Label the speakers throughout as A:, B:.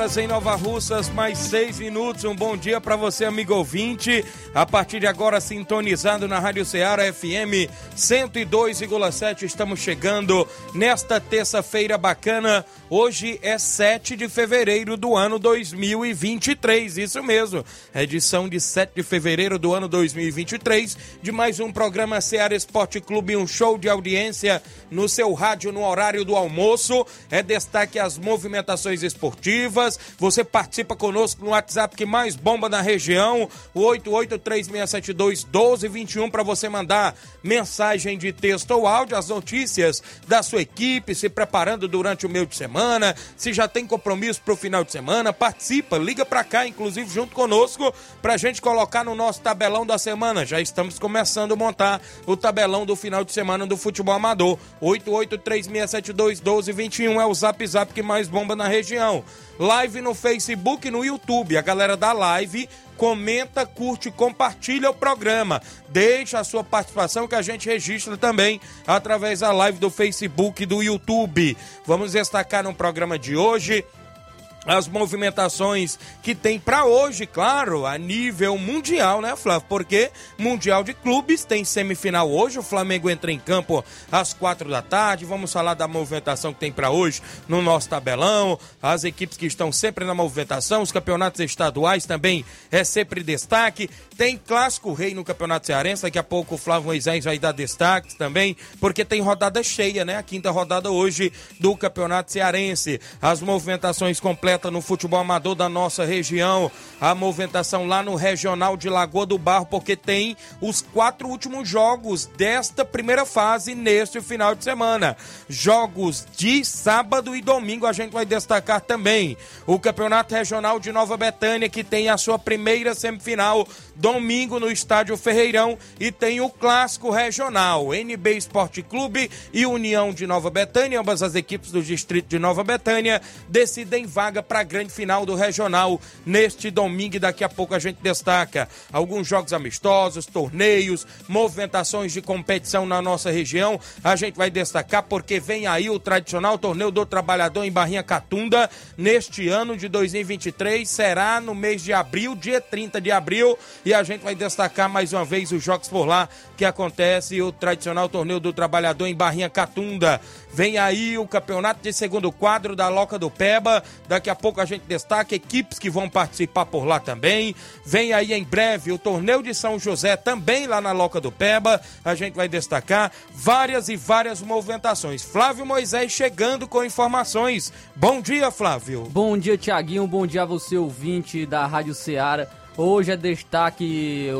A: Horas em Nova Russas, mais 6 minutos. Um bom dia para você, amigo ouvinte. A partir de agora, sintonizado na Rádio Ceará FM 102,7. Estamos chegando nesta terça-feira bacana. Hoje é 7 de fevereiro do ano 2023. Isso mesmo. Edição de 7 de fevereiro do ano 2023 de mais um programa Ceará Esporte Clube, um show de audiência no seu rádio no horário do almoço. É destaque as movimentações esportivas você participa conosco no WhatsApp que mais bomba na região, o 8836721221 para você mandar mensagem de texto ou áudio, as notícias da sua equipe, se preparando durante o meio de semana, se já tem compromisso para o final de semana, participa, liga para cá, inclusive junto conosco, para a gente colocar no nosso tabelão da semana. Já estamos começando a montar o tabelão do final de semana do futebol amador. 8836721221 é o zap zap que mais bomba na região live no Facebook e no YouTube. A galera da live comenta, curte, compartilha o programa. Deixa a sua participação que a gente registra também através da live do Facebook e do YouTube. Vamos destacar no programa de hoje as movimentações que tem para hoje, claro, a nível mundial, né, Flávio? Porque Mundial de Clubes tem semifinal hoje, o Flamengo entra em campo às quatro da tarde. Vamos falar da movimentação que tem para hoje no nosso tabelão, as equipes que estão sempre na movimentação, os campeonatos estaduais também é sempre destaque. Tem Clássico Rei no Campeonato Cearense, daqui a pouco o Flávio Moisés vai dar destaque também, porque tem rodada cheia, né? A quinta rodada hoje do Campeonato Cearense. As movimentações completas completa no futebol amador da nossa região. A movimentação lá no Regional de Lagoa do Barro, porque tem os quatro últimos jogos desta primeira fase neste final de semana. Jogos de sábado e domingo a gente vai destacar também. O Campeonato Regional de Nova Betânia, que tem a sua primeira semifinal domingo no Estádio Ferreirão e tem o Clássico Regional, NB Esporte Clube e União de Nova Betânia, ambas as equipes do distrito de Nova Betânia decidem vaga para a grande final do Regional neste domingo e daqui a pouco a gente destaca alguns jogos amistosos, torneios, movimentações de competição na nossa região. A gente vai destacar porque vem aí o tradicional torneio do trabalhador em Barrinha Catunda neste ano de 2023, será no mês de abril, dia 30 de abril a gente vai destacar mais uma vez os jogos por lá que acontece o tradicional torneio do trabalhador em Barrinha Catunda. Vem aí o campeonato de segundo quadro da Loca do Peba. Daqui a pouco a gente destaca equipes que vão participar por lá também. Vem aí em breve o torneio de São José também lá na Loca do Peba. A gente vai destacar várias e várias movimentações. Flávio Moisés chegando com informações. Bom dia, Flávio.
B: Bom dia, Tiaguinho. Bom dia a você, ouvinte da Rádio Ceará. Hoje é destaque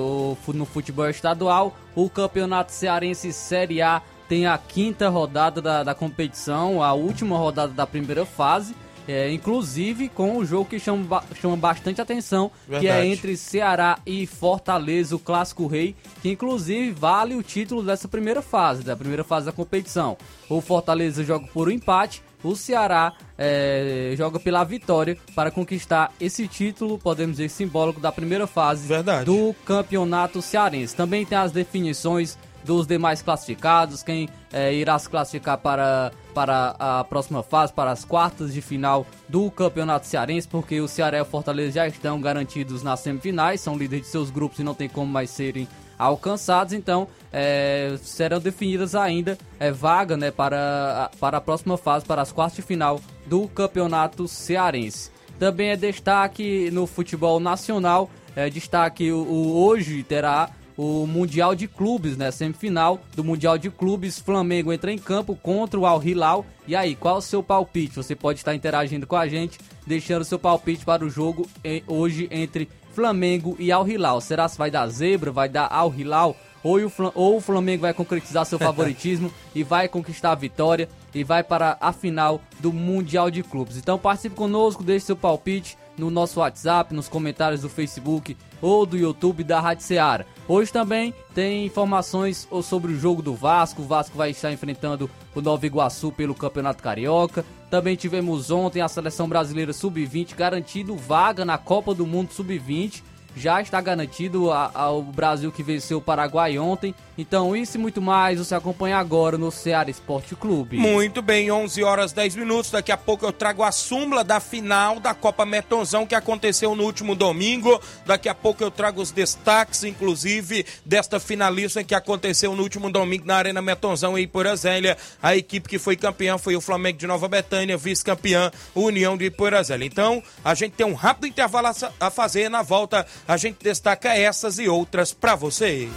B: no futebol estadual. O Campeonato Cearense Série A tem a quinta rodada da, da competição, a última rodada da primeira fase. É, inclusive com o jogo que chama, chama bastante atenção, Verdade. que é entre Ceará e Fortaleza, o Clássico Rei, que inclusive vale o título dessa primeira fase, da primeira fase da competição. O Fortaleza joga por um empate o Ceará é, joga pela vitória para conquistar esse título, podemos dizer, simbólico da primeira fase Verdade. do campeonato cearense. Também tem as definições dos demais classificados, quem é, irá se classificar para, para a próxima fase, para as quartas de final do Campeonato Cearense, porque o Ceará e o Fortaleza já estão garantidos nas semifinais, são líderes de seus grupos e não tem como mais serem alcançados, então é, serão definidas ainda é, vaga né, para, para a próxima fase, para as quartas de final do Campeonato Cearense. Também é destaque no futebol nacional, é destaque o, o hoje terá o Mundial de Clubes, né? Semifinal do Mundial de Clubes, Flamengo entra em campo contra o Al Hilal. E aí, qual o seu palpite? Você pode estar interagindo com a gente, deixando seu palpite para o jogo em, hoje entre Flamengo e Al Hilal. Será se vai dar zebra, vai dar Al Hilal? Ou o, ou o Flamengo vai concretizar seu favoritismo e vai conquistar a vitória e vai para a final do Mundial de Clubes. Então participe conosco, deixe seu palpite no nosso WhatsApp, nos comentários do Facebook ou do YouTube da Rádio Ceará. Hoje também tem informações sobre o jogo do Vasco. O Vasco vai estar enfrentando o Nova Iguaçu pelo Campeonato Carioca. Também tivemos ontem a seleção brasileira sub-20 garantido vaga na Copa do Mundo sub-20 já está garantido ao Brasil que venceu o Paraguai ontem. Então, isso e muito mais você acompanha agora no Ceará Esporte Clube.
A: Muito bem, 11 horas 10 minutos. Daqui a pouco eu trago a súmula da final da Copa Metonzão que aconteceu no último domingo. Daqui a pouco eu trago os destaques, inclusive, desta finalista que aconteceu no último domingo na Arena Metonzão em Iporazélia. A equipe que foi campeã foi o Flamengo de Nova Betânia, vice-campeã, União de Iporazélia. Então, a gente tem um rápido intervalo a fazer na volta a gente destaca essas e outras para você.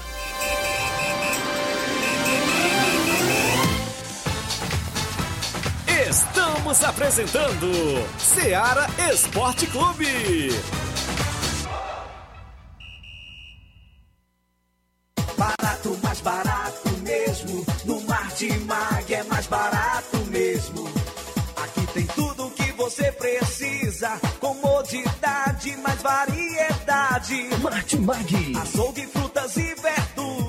C: Estamos apresentando Seara Esporte Clube.
D: Barato, mais barato mesmo. No Mar de Mag é mais barato mesmo. Aqui tem tudo o que você precisa. Comodidade, mais variedade.
C: Martimag.
D: Açougue, frutas e verduras.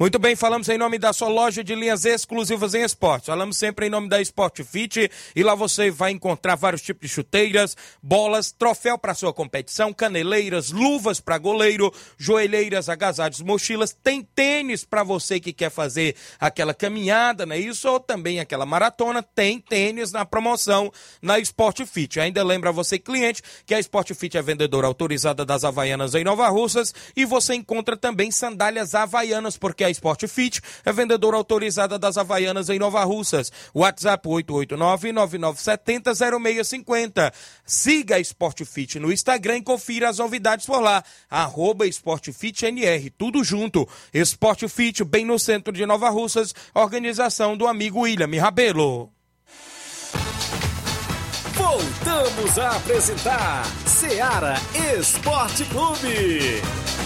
A: Muito bem, falamos em nome da sua loja de linhas exclusivas em esportes. Falamos sempre em nome da Sport Fit e lá você vai encontrar vários tipos de chuteiras, bolas, troféu para sua competição, caneleiras, luvas para goleiro, joelheiras, agasalhos, mochilas. Tem tênis para você que quer fazer aquela caminhada, não é isso? Ou também aquela maratona. Tem tênis na promoção na Sport Fit. Ainda lembra você, cliente, que a Sport Fit é vendedora autorizada das Havaianas em Nova Russas e você encontra também sandálias havaianas, porque a Sport Fit é vendedora autorizada das Havaianas em Nova Russas. WhatsApp 889-9970-0650. Siga a Sport Fit no Instagram e confira as novidades por lá. Arroba Sport Fit NR, tudo junto. Sport Fit, bem no centro de Nova Russas, organização do amigo William Rabelo.
C: Voltamos a apresentar Seara Esporte Clube.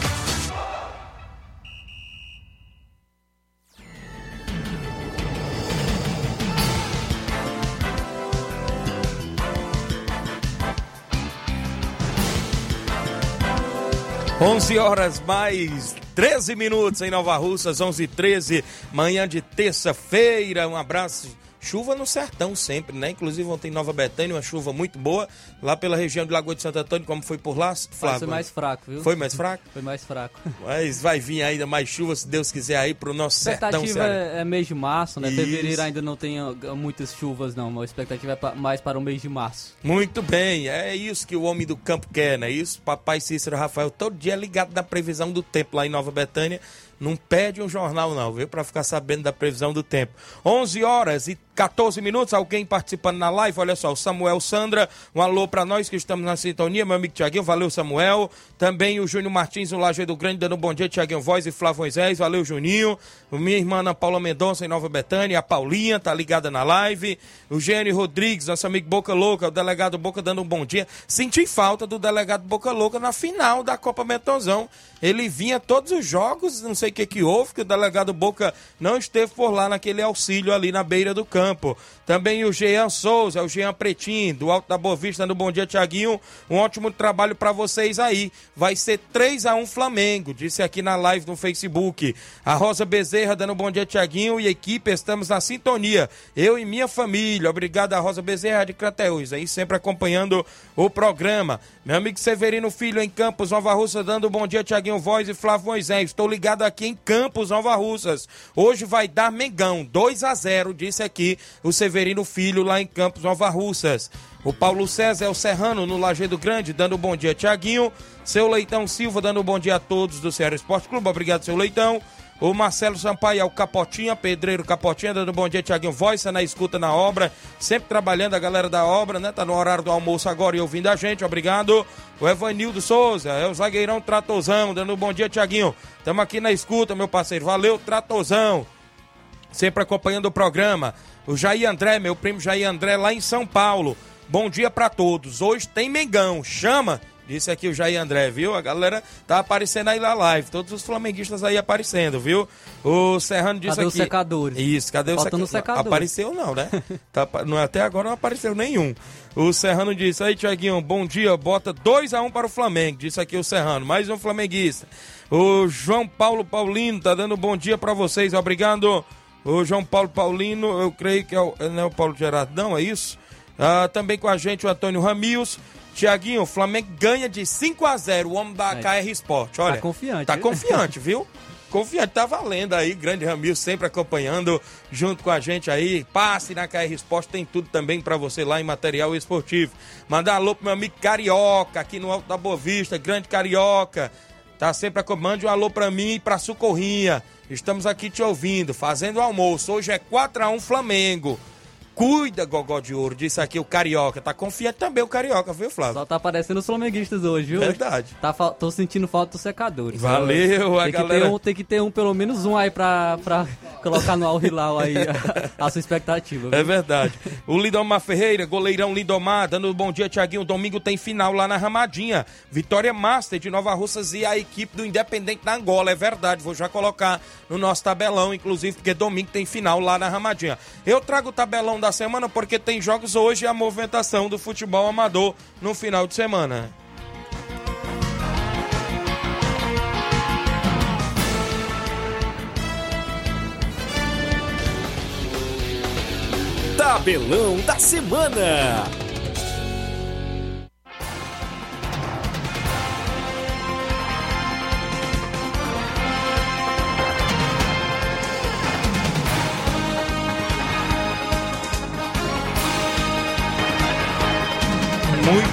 A: Onze horas mais 13 minutos em Nova Russas, 11 e 13, manhã de terça-feira. Um abraço Chuva no sertão sempre, né? Inclusive ontem em Nova Betânia, uma chuva muito boa. Lá pela região de Lagoa de Santo Antônio, como foi por lá,
B: Flávio? Foi mais fraco, viu?
A: Foi mais fraco?
B: Foi mais fraco.
A: Mas vai vir ainda mais chuva, se Deus quiser, aí pro nosso sertão. A
B: expectativa é, é, mês de março, né? Isso. Fevereiro ainda não tem muitas chuvas, não. A expectativa é mais para o mês de março.
A: Muito bem, é isso que o homem do campo quer, né? Isso, papai Cícero Rafael, todo dia ligado na previsão do tempo lá em Nova Betânia. Não pede um jornal, não, viu? Para ficar sabendo da previsão do tempo. 11 horas e 14 minutos, alguém participando na live, olha só, o Samuel Sandra, um alô para nós que estamos na sintonia, meu amigo Tiaguinho, valeu Samuel, também o Júnior Martins, o Lajeado Grande, dando um bom dia, Tiaguinho Voz e Flávio Moisés, valeu Juninho, minha irmã Ana Paula Mendonça em Nova Betânia, a Paulinha, tá ligada na live, o Gênio Rodrigues, nosso amigo Boca Louca, o delegado Boca dando um bom dia, senti falta do delegado Boca Louca na final da Copa Metonzão, ele vinha todos os jogos, não sei o que que houve, que o delegado Boca não esteve por lá naquele auxílio ali na beira do campo. Também o Jean Souza, o Jean Pretinho, do Alto da Boa Vista, no Bom Dia Tiaguinho, um ótimo trabalho para vocês aí. Vai ser 3 a 1 Flamengo, disse aqui na live no Facebook. A Rosa Bezerra dando bom dia Tiaguinho e equipe, estamos na sintonia. Eu e minha família. Obrigado a Rosa Bezerra de Crateus, aí sempre acompanhando o programa. Meu amigo Severino Filho em Campos, Nova Russa, dando bom dia Tiaguinho Voz e Flávio Moisés. Estou ligado aqui em Campos, Nova Russas. Hoje vai dar Mengão, 2 a 0, disse aqui o Severino Filho lá em Campos, Nova Russas. O Paulo César é o Serrano no Lajeado Grande, dando bom dia, Tiaguinho. Seu Leitão Silva, dando bom dia a todos do Ceará Esporte Clube. Obrigado, seu Leitão. O Marcelo Sampaio é o Capotinha, Pedreiro Capotinha, dando bom dia, Tiaguinho Voice, na escuta na obra, sempre trabalhando a galera da obra, né? Tá no horário do almoço agora e ouvindo a gente, obrigado. O Evanildo Souza, é o zagueirão Tratozão, dando bom dia, Tiaguinho. Tamo aqui na escuta, meu parceiro. Valeu, Tratozão. Sempre acompanhando o programa. O Jair André, meu primo Jair André, lá em São Paulo. Bom dia para todos. Hoje tem Mengão. Chama! Disse aqui o Jair André, viu? A galera tá aparecendo aí na live. Todos os flamenguistas aí aparecendo, viu? O Serrano disse
B: Cadê
A: aqui.
B: os secadores?
A: Isso, cadê o
B: os
A: seca...
B: secadores.
A: Apareceu não, né? tá, não, até agora não apareceu nenhum. O Serrano disse aí, Tiaguinho, bom dia, bota 2 a 1 para o Flamengo. Disse aqui o Serrano, mais um flamenguista. O João Paulo Paulino tá dando bom dia para vocês, obrigado. O João Paulo Paulino, eu creio que é o, não é o Paulo Gerardo, não, é isso? Ah, também com a gente o Antônio Ramios. Tiaguinho, o Flamengo ganha de 5 a 0 o homem da
B: Aí.
A: KR Sport. Olha,
B: Tá confiante,
A: Tá confiante, viu? Confiante, tá valendo aí. Grande Ramiro sempre acompanhando junto com a gente aí. Passe na KR Sport, tem tudo também pra você lá em material esportivo. Mandar alô pro meu amigo Carioca, aqui no Alto da Boa Vista, grande Carioca. Tá sempre acompanhando. Um alô pra mim e pra Socorrinha. Estamos aqui te ouvindo, fazendo almoço. Hoje é 4x1 Flamengo. Cuida, Gogó de Ouro, disse aqui o Carioca. Tá confiante também o Carioca, viu, Flávio?
B: Só tá aparecendo os flamenguistas hoje, viu?
A: Verdade.
B: Tá, tô sentindo falta dos secadores.
A: Valeu, a
B: tem que
A: galera.
B: Ter um, tem que ter um, pelo menos um aí pra, pra colocar no Al Hilal aí a, a sua expectativa. viu?
A: É verdade. O Lindomar Ferreira, goleirão Lindomar, dando um bom dia, Tiaguinho. Domingo tem final lá na Ramadinha. Vitória Master de Nova Russas e a equipe do Independente da Angola. É verdade, vou já colocar no nosso tabelão, inclusive, porque domingo tem final lá na Ramadinha. Eu trago o tabelão da semana porque tem jogos hoje e a movimentação do futebol amador no final de semana.
C: Tabelão da semana.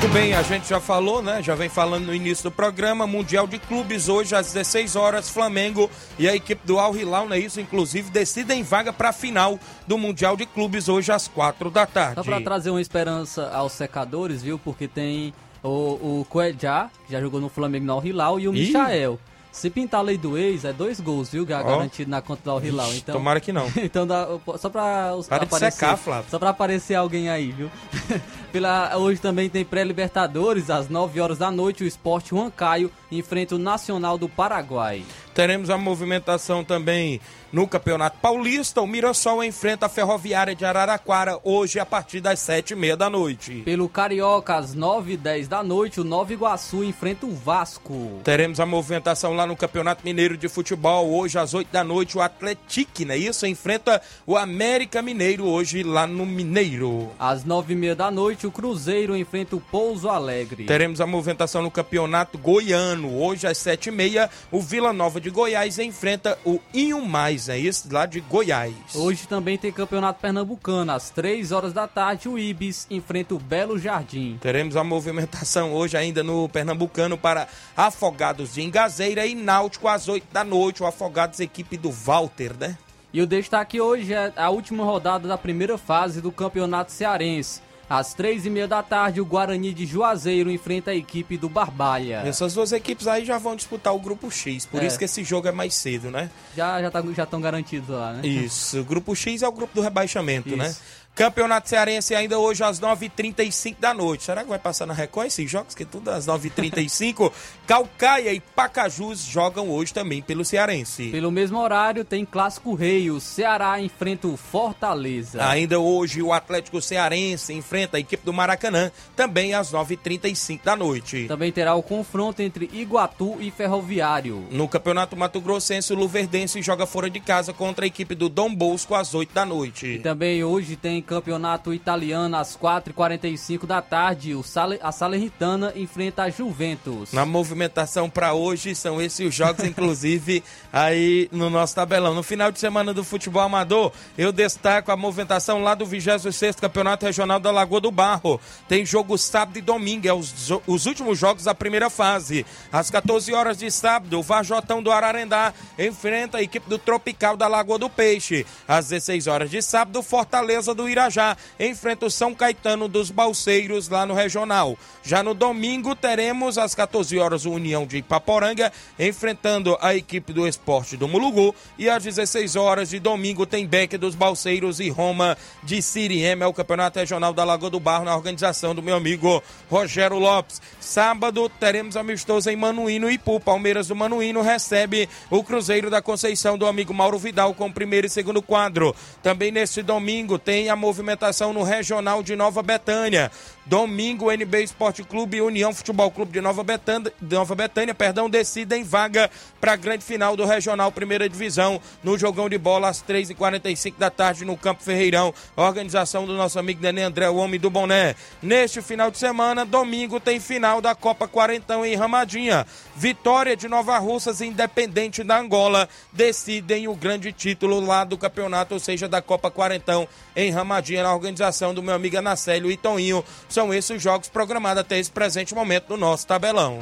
A: Muito bem, a gente já falou, né? Já vem falando no início do programa. Mundial de Clubes hoje às 16 horas, Flamengo e a equipe do Al Hilal, não é isso? Inclusive, decidem vaga para a final do Mundial de Clubes hoje às 4 da tarde.
B: Só pra trazer uma esperança aos secadores, viu? Porque tem o, o que já jogou no Flamengo no Al Hilal, e o
A: Ih.
B: Michael. Se pintar a lei do ex, é dois gols, viu? Gar-
A: Ó.
B: Garantido na conta do Al Hilal. Então,
A: Tomara que não.
B: então dá, só pra os-
A: Para de
B: aparecer,
A: secar, Flávio.
B: Só pra aparecer alguém aí, viu? Pela, hoje também tem pré-libertadores, às 9 horas da noite, o Esporte Huancaio enfrenta o Nacional do Paraguai.
A: Teremos a movimentação também no Campeonato Paulista. O Mirassol enfrenta a Ferroviária de Araraquara hoje a partir das sete e meia da noite.
B: Pelo Carioca, às 9 e 10 da noite, o Nova Iguaçu enfrenta o Vasco.
A: Teremos a movimentação lá no Campeonato Mineiro de Futebol. Hoje, às 8 da noite, o Atletique, não é isso? Enfrenta o América Mineiro hoje lá no Mineiro.
B: Às 9 e meia da noite, o Cruzeiro enfrenta o Pouso Alegre.
A: Teremos a movimentação no Campeonato Goiano. Hoje, às 7 e meia, o Vila Nova de Goiás enfrenta o Inho Mais, é isso? Lá de Goiás.
B: Hoje também tem Campeonato Pernambucano. Às 3 horas da tarde, o Ibis enfrenta o Belo Jardim.
A: Teremos a movimentação hoje ainda no Pernambucano para Afogados de Engazeira e Náutico às 8 da noite. O Afogados, equipe do Walter, né?
B: E o destaque hoje é a última rodada da primeira fase do Campeonato Cearense. Às três e meia da tarde, o Guarani de Juazeiro enfrenta a equipe do Barbalha.
A: Essas duas equipes aí já vão disputar o grupo X, por
B: É.
A: isso que esse jogo é mais cedo, né?
B: Já já tá, já estão garantidos lá, né?
A: Isso, o grupo X é o grupo do rebaixamento, né? Campeonato Cearense ainda hoje às 9h35 da noite. Será que vai passar na Record esses jogos? Que tudo às 9h35. Calcaia e Pacajus jogam hoje também pelo Cearense.
B: Pelo mesmo horário tem Clássico Rei. O Ceará enfrenta o Fortaleza.
A: Ainda hoje o Atlético Cearense enfrenta a equipe do Maracanã, também às 9h35 da noite.
B: Também terá o confronto entre Iguatu e Ferroviário.
A: No Campeonato Mato Grossense, o Luverdense joga fora de casa contra a equipe do Dom Bosco às 8 da noite.
B: E também hoje tem Campeonato Italiano às 4h45 da tarde. O Sale, a Salernitana enfrenta a Juventus.
A: Na movimentação para hoje são esses os jogos, inclusive, aí no nosso tabelão. No final de semana do futebol amador, eu destaco a movimentação lá do 26 Campeonato Regional da Lagoa do Barro. Tem jogo sábado e domingo, é os, os últimos jogos da primeira fase. Às 14 horas de sábado, o Vajotão do Ararendá enfrenta a equipe do Tropical da Lagoa do Peixe. Às 16 horas de sábado, Fortaleza do Irajá enfrenta o São Caetano dos Balseiros lá no Regional. Já no domingo, teremos às 14 horas o União de Ipaporanga enfrentando a equipe do Esporte do Mulugu. E às 16 horas de domingo tem Beck dos Balseiros e Roma de Siriema. É o Campeonato Regional da Lagoa do Barro na organização do meu amigo Rogério Lopes. Sábado teremos amistoso em Manuíno e Ipu. Palmeiras do Manuíno recebe o Cruzeiro da Conceição do amigo Mauro Vidal com o primeiro e segundo quadro. Também neste domingo tem a movimentação no Regional de Nova Betânia. Domingo, NB Esporte Clube e União Futebol Clube de Nova Betânia, Nova Betânia perdão, decidem vaga para a grande final do Regional Primeira Divisão no jogão de bola às 3h45 da tarde no Campo Ferreirão. Organização do nosso amigo Nenê André, o homem do boné. Neste final de semana, domingo, tem final da Copa Quarentão em Ramadinha. Vitória de Nova Russas, independente da Angola, decidem o grande título lá do campeonato, ou seja, da Copa Quarentão em Ramadinha, na organização do meu amigo Anacélio e Toninho. São esses os jogos programados até esse presente momento no nosso tabelão.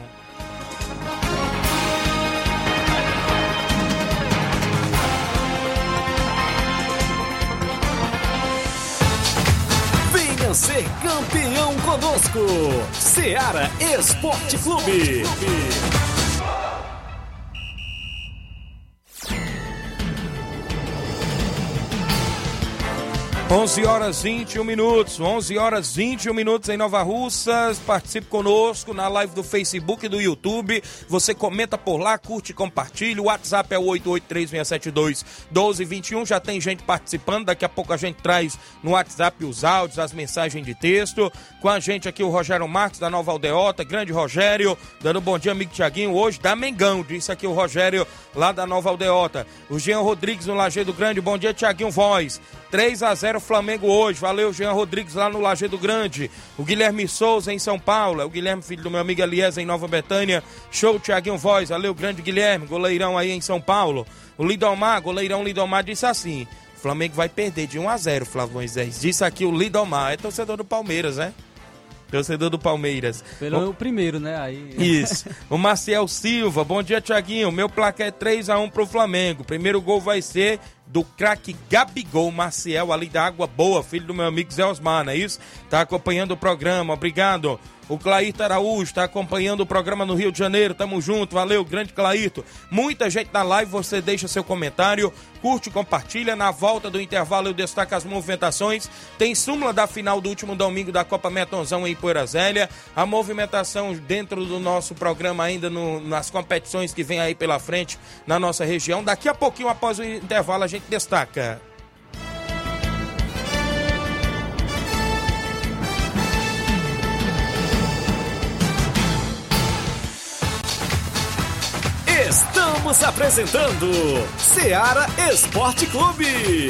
E: Venha ser campeão conosco. Seara Esporte Clube.
A: 11 horas 21 minutos, 11 horas 21 minutos em Nova Russas. Participe conosco na live do Facebook e do YouTube. Você comenta por lá, curte compartilha. O WhatsApp é o 883-672-1221. Já tem gente participando. Daqui a pouco a gente traz no WhatsApp os áudios, as mensagens de texto. Com a gente aqui o Rogério Marques da Nova Aldeota. Grande Rogério, dando bom dia, amigo Tiaguinho. Hoje da Mengão, disse aqui o Rogério lá da Nova Aldeota. O Jean Rodrigues no Lajeado Grande. Bom dia, Tiaguinho Voz. 3 a 0 Flamengo hoje. Valeu, Jean Rodrigues lá no Lajeado Grande. O Guilherme Souza em São Paulo. É o Guilherme, filho do meu amigo Eliezer em Nova Betânia. Show, Tiaguinho Voz. Valeu, grande Guilherme, goleirão aí em São Paulo. O Lidomar, goleirão Lidomar, disse assim: Flamengo vai perder de 1 a 0 Flávio Moisés. Disse aqui o Lidomar. É torcedor do Palmeiras, né? Torcedor do Palmeiras.
B: Pelo o... primeiro, né? Aí...
A: Isso. O Maciel Silva, bom dia, Tiaguinho. Meu placar é 3x1 pro Flamengo. Primeiro gol vai ser do craque Gabigol Maciel, ali da Água Boa, filho do meu amigo Zé Osmar, não é isso? Tá acompanhando o programa, obrigado. O Claito Araújo está acompanhando o programa no Rio de Janeiro. Tamo junto, valeu, grande Claito. Muita gente na live, você deixa seu comentário, curte, compartilha. Na volta do intervalo eu destaco as movimentações. Tem súmula da final do último domingo da Copa Metonzão em Poeira Zélia. A movimentação dentro do nosso programa ainda no, nas competições que vem aí pela frente na nossa região. Daqui a pouquinho, após o intervalo, a gente destaca.
E: Estamos apresentando Seara Esporte Clube.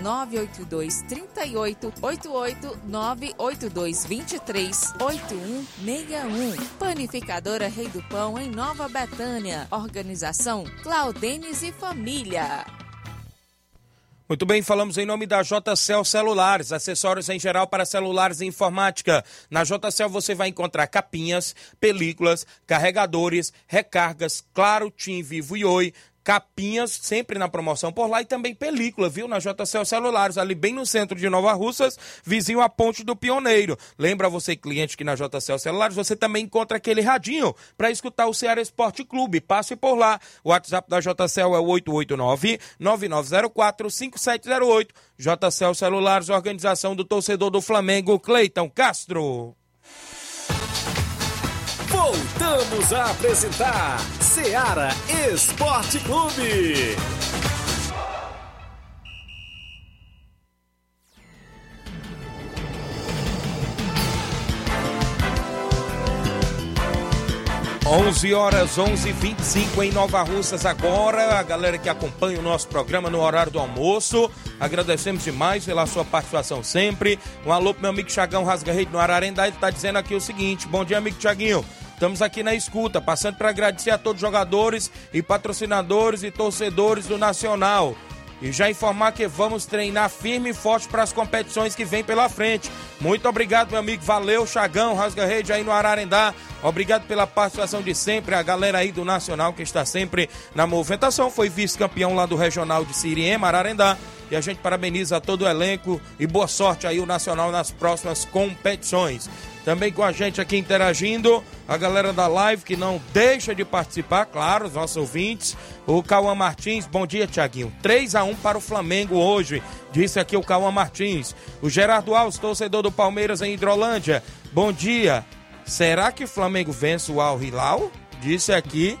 F: 982 38 88 982 23 8161. Panificadora Rei do Pão, em Nova Betânia. Organização Claudenes e Família.
A: Muito bem, falamos em nome da JCL Celulares, acessórios em geral para celulares e informática. Na JCL você vai encontrar capinhas, películas, carregadores, recargas, claro, Tim Vivo e Oi, capinhas, sempre na promoção por lá, e também película, viu? Na JCL Celulares, ali bem no centro de Nova Russas, vizinho à Ponte do Pioneiro. Lembra você, cliente, que na JCL Celulares você também encontra aquele radinho para escutar o Ceará Esporte Clube. Passe por lá. O WhatsApp da JCL é o 889-9904-5708. JCL Celulares, organização do torcedor do Flamengo, Cleiton Castro.
E: Voltamos a apresentar Seara Esporte Clube.
A: 11 horas 11:25 em Nova Russas agora. A galera que acompanha o nosso programa no horário do almoço, agradecemos demais pela sua participação sempre. Um alô pro meu amigo Chagão Rasga Rede no Ararendá, ele tá dizendo aqui o seguinte: Bom dia, amigo Tiaguinho. Estamos aqui na escuta, passando para agradecer a todos os jogadores e patrocinadores e torcedores do Nacional. E já informar que vamos treinar firme e forte para as competições que vem pela frente. Muito obrigado, meu amigo. Valeu, Chagão, Rasga Rede aí no Ararendá. Obrigado pela participação de sempre. A galera aí do Nacional que está sempre na movimentação. Foi vice-campeão lá do Regional de Siriema, Ararendá. E a gente parabeniza todo o elenco e boa sorte aí o Nacional nas próximas competições. Também com a gente aqui interagindo, a galera da live que não deixa de participar, claro, os nossos ouvintes. O Cauã Martins, bom dia, Tiaguinho. 3 a 1 para o Flamengo hoje, disse aqui o Cauã Martins. O Gerardo Alves, torcedor do Palmeiras em Hidrolândia, bom dia. Será que o Flamengo vence o Al Hilal? Disse aqui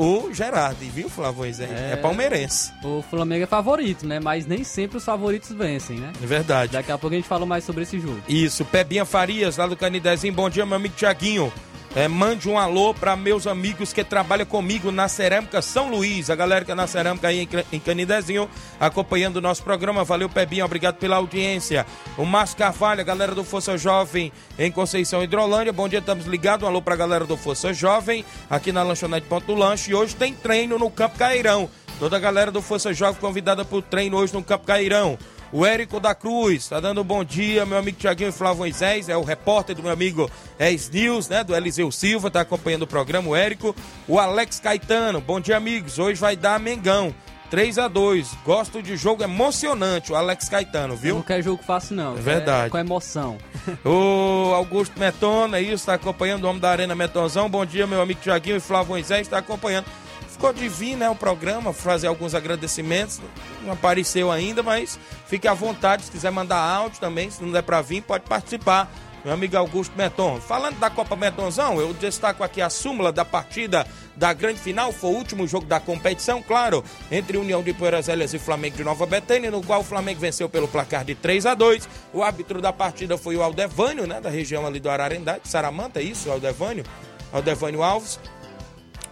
A: o Gerardo, viu, Flávio É, é palmeirense.
B: O Flamengo é favorito, né? Mas nem sempre os favoritos vencem, né?
A: É verdade.
B: Daqui a pouco a gente fala mais sobre esse jogo.
A: Isso, Pebinha Farias, lá do Canidezinho. Bom dia, meu amigo Tiaguinho. É, mande um alô para meus amigos que trabalham comigo na Cerâmica São Luís, a galera que é na Cerâmica aí em Canidezinho, acompanhando o nosso programa. Valeu, Pebinho, obrigado pela audiência. O Márcio Carvalho, a galera do Força Jovem em Conceição Hidrolândia. Bom dia, estamos ligados. Um alô para a galera do Força Jovem aqui na Lanchonete Ponto do Lanche. E hoje tem treino no Campo Cairão. Toda a galera do Força Jovem convidada para o treino hoje no Campo Cairão. O Érico da Cruz tá dando um bom dia, meu amigo Tiaguinho e Flávio Moisés, é o repórter do meu amigo Es News, né, do Eliseu Silva, tá acompanhando o programa, o Érico. O Alex Caetano, bom dia, amigos, hoje vai dar Mengão. 3 a 2 Gosto de jogo emocionante, o Alex Caetano, viu?
B: Não quer jogo fácil, não.
A: É verdade.
B: É com emoção.
A: o Augusto Metona, é isso, tá acompanhando o homem da Arena Metonzão. Bom dia, meu amigo Tiaguinho e Flávio Moisés, tá acompanhando ficou de vir né, o programa, fazer alguns agradecimentos. Não apareceu ainda, mas fique à vontade. Se quiser mandar áudio também, se não der para vir, pode participar. Meu amigo Augusto Meton. Falando da Copa Metonzão, eu destaco aqui a súmula da partida da grande final. Foi o último jogo da competição, claro, entre União de Poeiras Elas e Flamengo de Nova Betânia, no qual o Flamengo venceu pelo placar de 3 a 2 O árbitro da partida foi o Aldevânio, né, da região ali do Ararendá, de Saramanta, é isso, Aldevânio? Aldevânio Alves.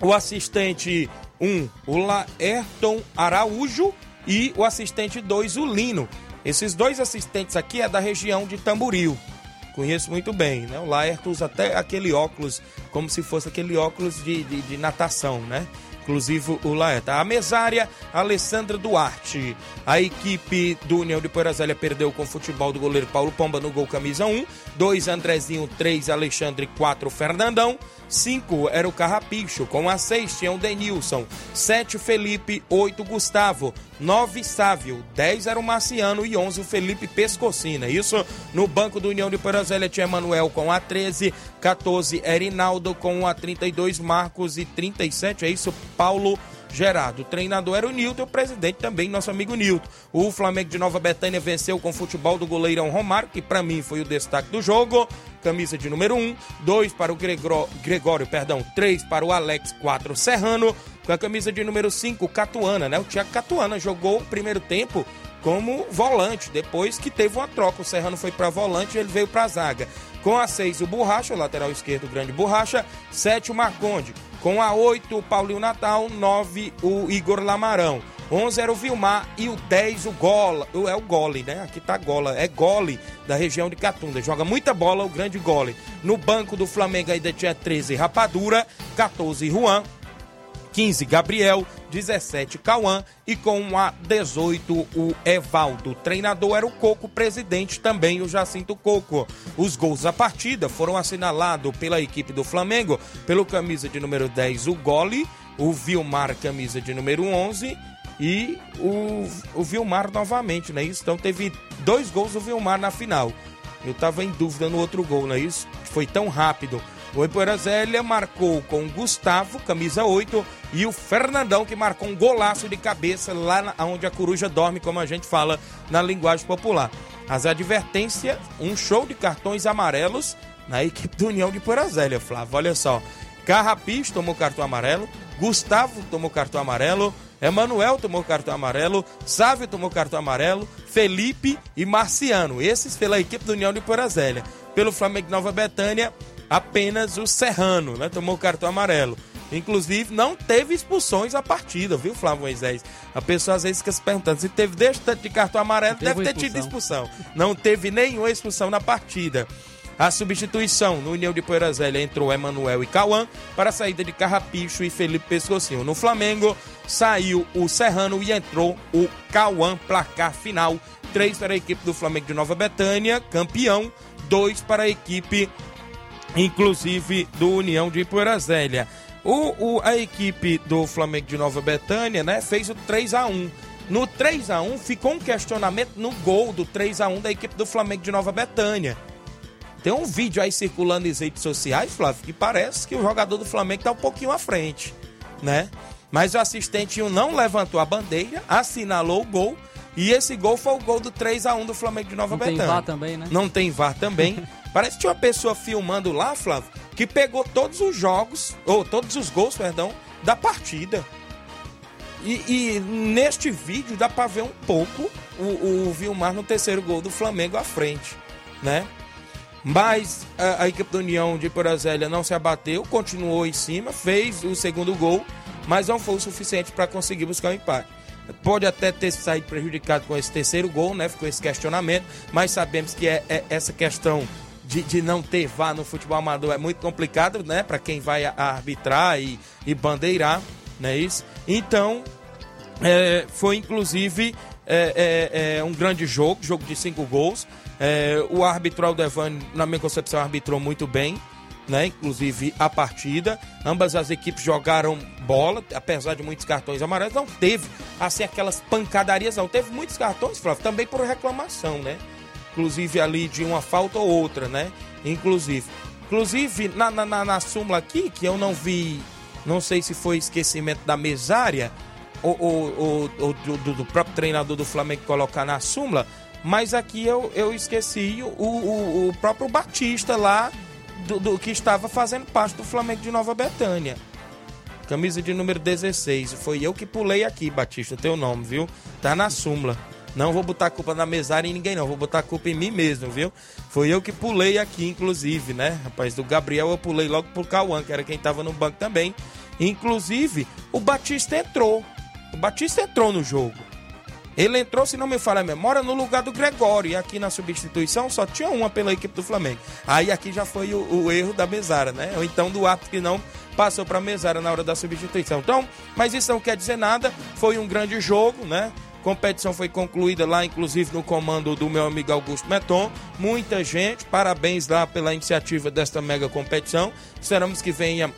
A: O assistente 1, um, o Laerton Araújo e o assistente 2, o Lino. Esses dois assistentes aqui é da região de Tamboril. Conheço muito bem, né? O Laerton usa até aquele óculos, como se fosse aquele óculos de, de, de natação, né? Inclusive o Laeta. A mesária, Alessandra Duarte. A equipe do União de Porazélia perdeu com o futebol do goleiro Paulo Pomba no gol camisa 1. 2 Andrezinho, 3 Alexandre, 4 Fernandão. 5 era o Carrapicho, com a 6 tinha o Denilson, 7 Felipe, 8 Gustavo, 9 Sávio, 10 era o Marciano e 11 o Felipe Pescocina. Isso no banco do União de Porazélia tinha Manuel com a 13, 14 Erinaldo com a 32, Marcos e 37, é isso, Paulo Gerardo. O treinador era o Nilton, o presidente também, nosso amigo Nilton. O Flamengo de Nova Betânia venceu com o futebol do goleirão Romário, que para mim foi o destaque do jogo. Camisa de número 1, um, 2 para o Gregório, Gregório, perdão, 3 para o Alex 4 Serrano, com a camisa de número 5, Catuana, né? O Thiago Catuana jogou o primeiro tempo como volante, depois que teve uma troca. O Serrano foi para volante e ele veio para zaga. Com a 6, o Borracha, o lateral esquerdo, o grande Borracha. 7, o Marconde. Com a 8, o Paulinho Natal. 9, o Igor Lamarão. 11 era o Vilmar e o 10 o Gola, é o Gole, né? Aqui tá Gola, é Gole da região de Catunda. Joga muita bola o grande Gole. No banco do Flamengo ainda tinha 13 Rapadura, 14 Juan, 15 Gabriel, 17 Cauã e com a 18 o Evaldo. O treinador era o Coco, presidente também o Jacinto Coco. Os gols da partida foram assinalados pela equipe do Flamengo, pelo camisa de número 10 o Gole, o Vilmar camisa de número 11 e o, o Vilmar novamente, né? Isso, então teve dois gols do Vilmar na final. Eu tava em dúvida no outro gol, não é isso? Foi tão rápido. O Ipoeira Zélia marcou com o Gustavo, camisa 8, e o Fernandão, que marcou um golaço de cabeça lá na, onde a coruja dorme, como a gente fala na linguagem popular. As advertências, um show de cartões amarelos na equipe do União de Ipoeira Zélia, Flávio. Olha só. Carrapicho tomou cartão amarelo, Gustavo tomou cartão amarelo, Emanuel tomou cartão amarelo, Sávio tomou cartão amarelo, Felipe e Marciano. Esses pela equipe do União de Porazélia. Pelo Flamengo Nova Betânia, apenas o Serrano, né? Tomou cartão amarelo. Inclusive, não teve expulsões a partida, viu, Flávio Moisés? A pessoa às vezes fica se perguntando se teve desse tanto de cartão amarelo, deve ter tido expulsão. Não teve nenhuma expulsão na partida. A substituição no União de Poeirazélia entrou Emanuel e Cauã para a saída de Carrapicho e Felipe Pescocinho. No Flamengo saiu o Serrano e entrou o Cauã, placar final. Três para a equipe do Flamengo de Nova Betânia, campeão. Dois para a equipe, inclusive, do União de Poeirazélia. O, o, a equipe do Flamengo de Nova Betânia né, fez o 3 a 1 No 3 a 1 ficou um questionamento no gol do 3 a 1 da equipe do Flamengo de Nova Betânia. Tem um vídeo aí circulando nas redes sociais, Flávio, que parece que o jogador do Flamengo está um pouquinho à frente, né? Mas o assistente não levantou a bandeira, assinalou o gol e esse gol foi o gol do 3 a 1 do Flamengo de Nova
B: Não
A: Betânia.
B: tem VAR também, né?
A: Não tem VAR também. Parece que tinha uma pessoa filmando lá, Flávio, que pegou todos os jogos, ou todos os gols, perdão, da partida. E, e neste vídeo dá pra ver um pouco o, o Vilmar no terceiro gol do Flamengo à frente, né? Mas a, a equipe da União de Porazélia não se abateu, continuou em cima, fez o segundo gol, mas não foi o suficiente para conseguir buscar o um empate. Pode até ter saído prejudicado com esse terceiro gol, né? Ficou esse questionamento, mas sabemos que é, é essa questão de, de, não ter VAR no futebol amador é muito complicado, né? Para quem vai arbitrar e, e bandeirar, não é isso? Então, é, foi inclusive é, é, é, um grande jogo, jogo de cinco gols. É, o árbitro Aldevani, na minha concepção, arbitrou muito bem, né? Inclusive a partida. Ambas as equipes jogaram bola, apesar de muitos cartões amarelos. Não teve, assim, aquelas pancadarias, não. Teve muitos cartões, Flávio, também por reclamação, né? Inclusive ali de uma falta ou outra, né? Inclusive. Inclusive, na, na, na, na súmula aqui, que eu não vi, não sei se foi esquecimento da mesária ou, ou, ou, do, do, próprio treinador do Flamengo colocar na súmula, mas aqui eu, eu esqueci o, o, o próprio Batista lá, do, do, que estava fazendo parte do Flamengo de Nova Betânia. Camisa de número 16. Foi eu que pulei aqui, Batista, teu nome, viu? Tá na súmula. Não vou botar culpa na mesária em ninguém, não. Vou botar culpa em mim mesmo, viu? Foi eu que pulei aqui, inclusive, né? Rapaz, do Gabriel eu pulei logo pro Cauã, que era quem tava no banco também. Inclusive, o Batista entrou. O Batista entrou no jogo. Ele entrou, se não me falha a memória, no lugar do Gregório. E aqui na substituição só tinha uma pela equipe do Flamengo. Aí aqui já foi o, o erro da mesara, né? Ou então do árbitro que não passou para a mesara na hora da substituição. Então, mas isso não quer dizer nada. Foi um grande jogo, né? competição foi concluída lá, inclusive no comando do meu amigo Augusto Meton. Muita gente, parabéns lá pela iniciativa desta mega competição. Esperamos que venha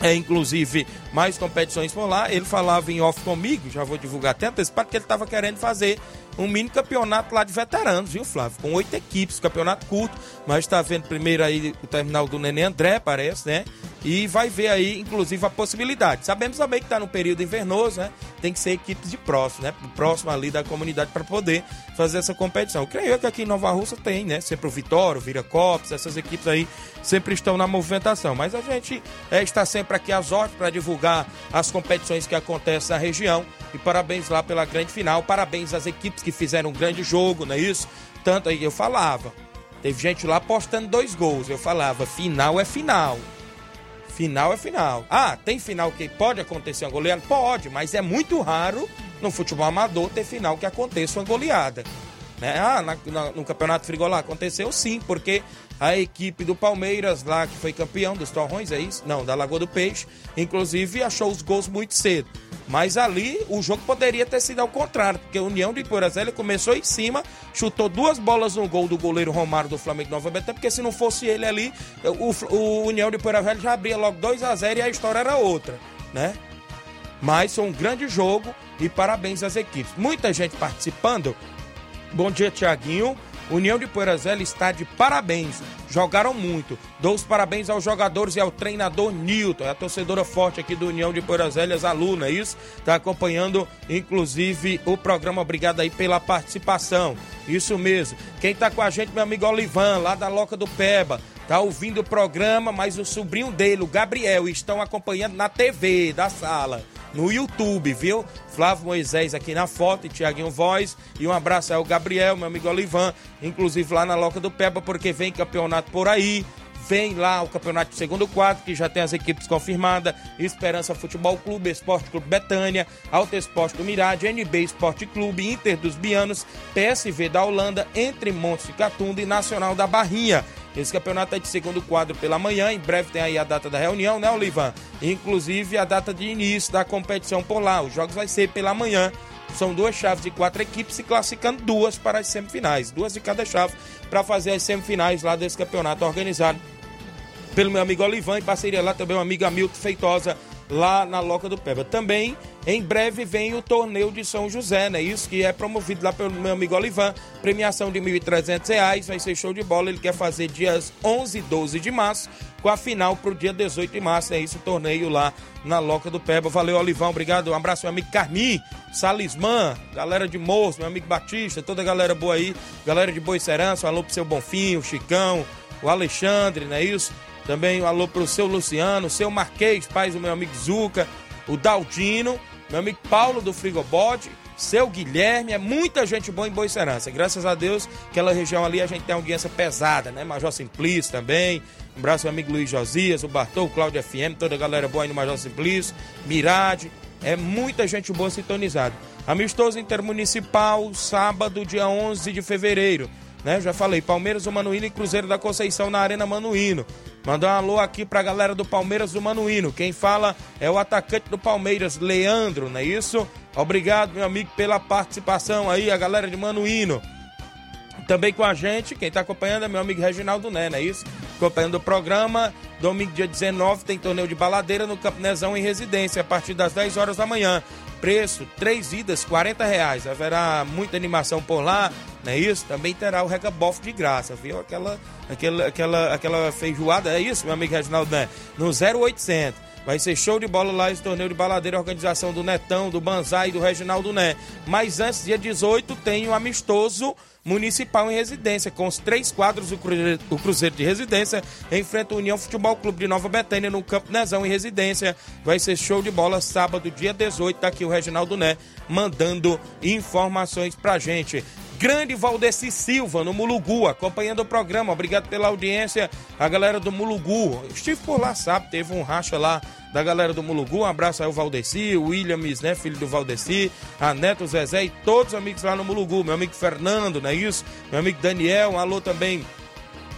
A: é, inclusive, mais competições por lá. Ele falava em off comigo, já vou divulgar até antecipado, que ele estava querendo fazer um mini campeonato lá de veteranos, viu, Flávio? Com oito equipes, campeonato curto, mas está vendo primeiro aí o terminal do Nenê André, parece, né? E vai ver aí, inclusive, a possibilidade. Sabemos também que está no período invernoso, né? tem que ser equipes de próximo, né? Próximo ali da comunidade para poder fazer essa competição. Eu creio que aqui em Nova Russa tem, né? Sempre o Vitório, o Viracopos, essas equipes aí sempre estão na movimentação. Mas a gente é, está sempre aqui às ordens para divulgar as competições que acontecem na região. E parabéns lá pela grande final. Parabéns às equipes que fizeram um grande jogo, não é isso? Tanto aí eu falava. Teve gente lá postando dois gols. Eu falava, final é final. Final é final. Ah, tem final que pode acontecer uma goleada? Pode, mas é muito raro no futebol amador ter final que aconteça uma goleada. Né? Ah, na, na, no Campeonato Frigolá aconteceu sim, porque a equipe do Palmeiras lá, que foi campeão dos Torrões, é isso? Não, da Lagoa do Peixe, inclusive achou os gols muito cedo. Mas ali o jogo poderia ter sido ao contrário, porque a União de Iporazélia começou em cima, chutou duas bolas no gol do goleiro Romário do Flamengo Nova Betânia, porque se não fosse ele ali, o, o União de Iporazélia já abria logo 2 a 0 e a história era outra, né? Mas foi um grande jogo e parabéns às equipes. Muita gente participando. Bom dia, Tiaguinho. União de Poeirazela está de parabéns. Jogaram muito. Dou os parabéns aos jogadores e ao treinador Nilton. É a torcedora forte aqui do União de Poeirazélias, aluna, é isso? Está acompanhando, inclusive, o programa. Obrigado aí pela participação. Isso mesmo. Quem está com a gente, meu amigo Olivan, lá da Loca do Peba. Tá ouvindo o programa, mas o sobrinho dele, o Gabriel, estão acompanhando na TV da sala no YouTube, viu? Flávio Moisés aqui na foto e Tiaguinho Voz. E um abraço ao Gabriel, meu amigo Olivan, inclusive lá na Loca do Peba, porque vem campeonato por aí. Vem lá o campeonato de segundo quadro, que já tem as equipes confirmadas: Esperança Futebol Clube, Esporte Clube Betânia, Alto Esporte do Mirade, NB Esporte Clube, Inter dos Bianos, PSV da Holanda, Entre Montes e Catunda e Nacional da Barrinha. Esse campeonato é de segundo quadro pela manhã. Em breve tem aí a data da reunião, né, Olivan? Inclusive a data de início da competição por lá. Os jogos vai ser pela manhã. São duas chaves de quatro equipes se classificando duas para as semifinais. Duas de cada chave para fazer as semifinais lá desse campeonato organizado pelo meu amigo Olivan e parceria lá também o amigo Hamilton Feitosa lá na Loca do Peba. Também, em breve, vem o torneio de São José, né? Isso que é promovido lá pelo meu amigo Olivan. Premiação de R$ 1.300, vai ser show de bola. Ele quer fazer dias 11 e 12 de março, com a final pro dia 18 de março. É isso, o torneio lá na Loca do Peba. Valeu, Olivão, obrigado. Um abraço, meu amigo Carmi, Salismã, galera de Moço, meu amigo Batista, toda a galera boa aí, galera de Boi Serança, um alô pro seu Bonfim, o Chicão, o Alexandre, não é isso? Também um alô pro seu Luciano, seu Marquês, pai do meu amigo Zuca, o Daldino, meu amigo Paulo do Frigobode, seu Guilherme, é muita gente boa em Boa Serança. Graças a Deus, aquela região ali a gente tem audiência pesada, né? Major Simplício também. Um abraço meu amigo Luiz Josias, o Bartol, o Cláudio FM, toda a galera boa aí no Major Simplício, Mirade. É muita gente boa sintonizada. Amistoso Intermunicipal, sábado, dia 11 de fevereiro. Né? Já falei, Palmeiras do Manuíno e Cruzeiro da Conceição na Arena Manuíno. Mandar um alô aqui pra galera do Palmeiras do Manuíno. Quem fala é o atacante do Palmeiras, Leandro, não é isso? Obrigado, meu amigo, pela participação aí, a galera de Manuíno. Também com a gente, quem tá acompanhando é meu amigo Reginaldo Né, não é isso? Acompanhando o programa, domingo dia 19 tem torneio de baladeira no Campinezão em residência, a partir das 10 horas da manhã. Preço, três idas, 40 reais. Haverá muita animação por lá, não é isso? Também terá o regabof de graça, viu? Aquela, aquela, aquela, aquela feijoada, é isso, meu amigo Reginaldo Né? No 0800. Vai ser show de bola lá esse torneio de baladeira, organização do Netão, do Banzai e do Reginaldo Né. Mas antes, dia 18, tem o amistoso municipal em residência, com os três quadros do Cruzeiro de Residência enfrenta o União Futebol Clube de Nova Betânia no Campo Nezão em residência. Vai ser show de bola sábado, dia 18. Tá aqui o Reginaldo Né mandando informações pra gente. Grande Valdeci Silva, no Mulugu, acompanhando o programa. Obrigado pela audiência, a galera do Mulugu. Estive por lá, sabe? Teve um racha lá da galera do Mulugu. Um abraço aí ao Valdeci, o Williams, né? Filho do Valdeci, a Neto Zezé e todos os amigos lá no Mulugu. Meu amigo Fernando, não é isso? Meu amigo Daniel, um alô também.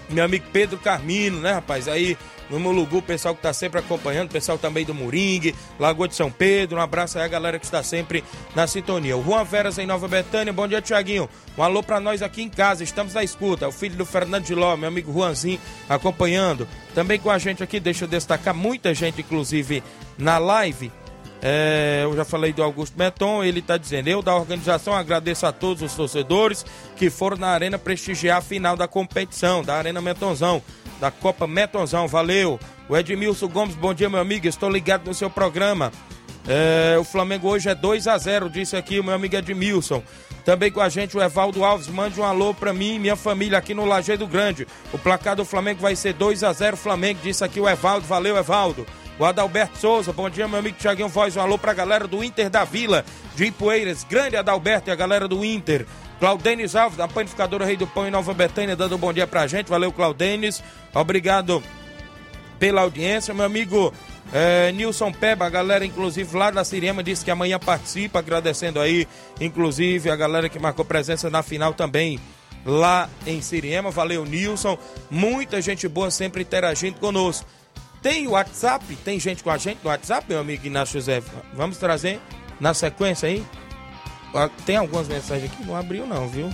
A: Meu amigo Pedro Carmino, né, rapaz? Aí no Mulugu, o pessoal que está sempre acompanhando, o pessoal também do Moringue, Lagoa de São Pedro, um abraço aí a galera que está sempre na sintonia. O Juan Veras em Nova Betânia, bom dia, Tiaguinho. Um alô para nós aqui em casa, estamos na escuta. O filho do Fernando de Ló, meu amigo Juanzinho, acompanhando. Também com a gente aqui, deixa eu destacar, muita gente, inclusive, na live. É, eu já falei do Augusto Meton, ele está dizendo: Eu da organização agradeço a todos os torcedores que foram na Arena prestigiar a final da competição, da Arena Metonzão da Copa Metonzão. Valeu. O Edmilson Gomes, bom dia, meu amigo. Estou ligado no seu programa. É, o Flamengo hoje é 2 a 0 disse aqui o meu amigo Edmilson. Também com a gente o Evaldo Alves, mande um alô pra mim e minha família aqui no Lajeado Grande. O placar do Flamengo vai ser 2 a 0 Flamengo, disse aqui o Evaldo. Valeu, Evaldo. O Adalberto Souza, bom dia, meu amigo Tiaguinho Voz. Um alô pra galera do Inter da Vila, de Ipueiras. Grande Adalberto e a galera do Inter. Claudenis Alves, da Panificadora Rei do Pão em Nova Betânia, dando um bom dia pra gente. Valeu, Claudenis. Obrigado pela audiência. Meu amigo é, Nilson Peba, a galera, inclusive, lá da Siriema, disse que amanhã participa, agradecendo aí, inclusive, a galera que marcou presença na final também lá em Siriema. Valeu, Nilson. Muita gente boa sempre interagindo conosco. Tem o WhatsApp? Tem gente com a gente no WhatsApp, meu amigo Inácio José? Vamos trazer na sequência aí? Tem algumas mensagens aqui? Não abriu não, viu?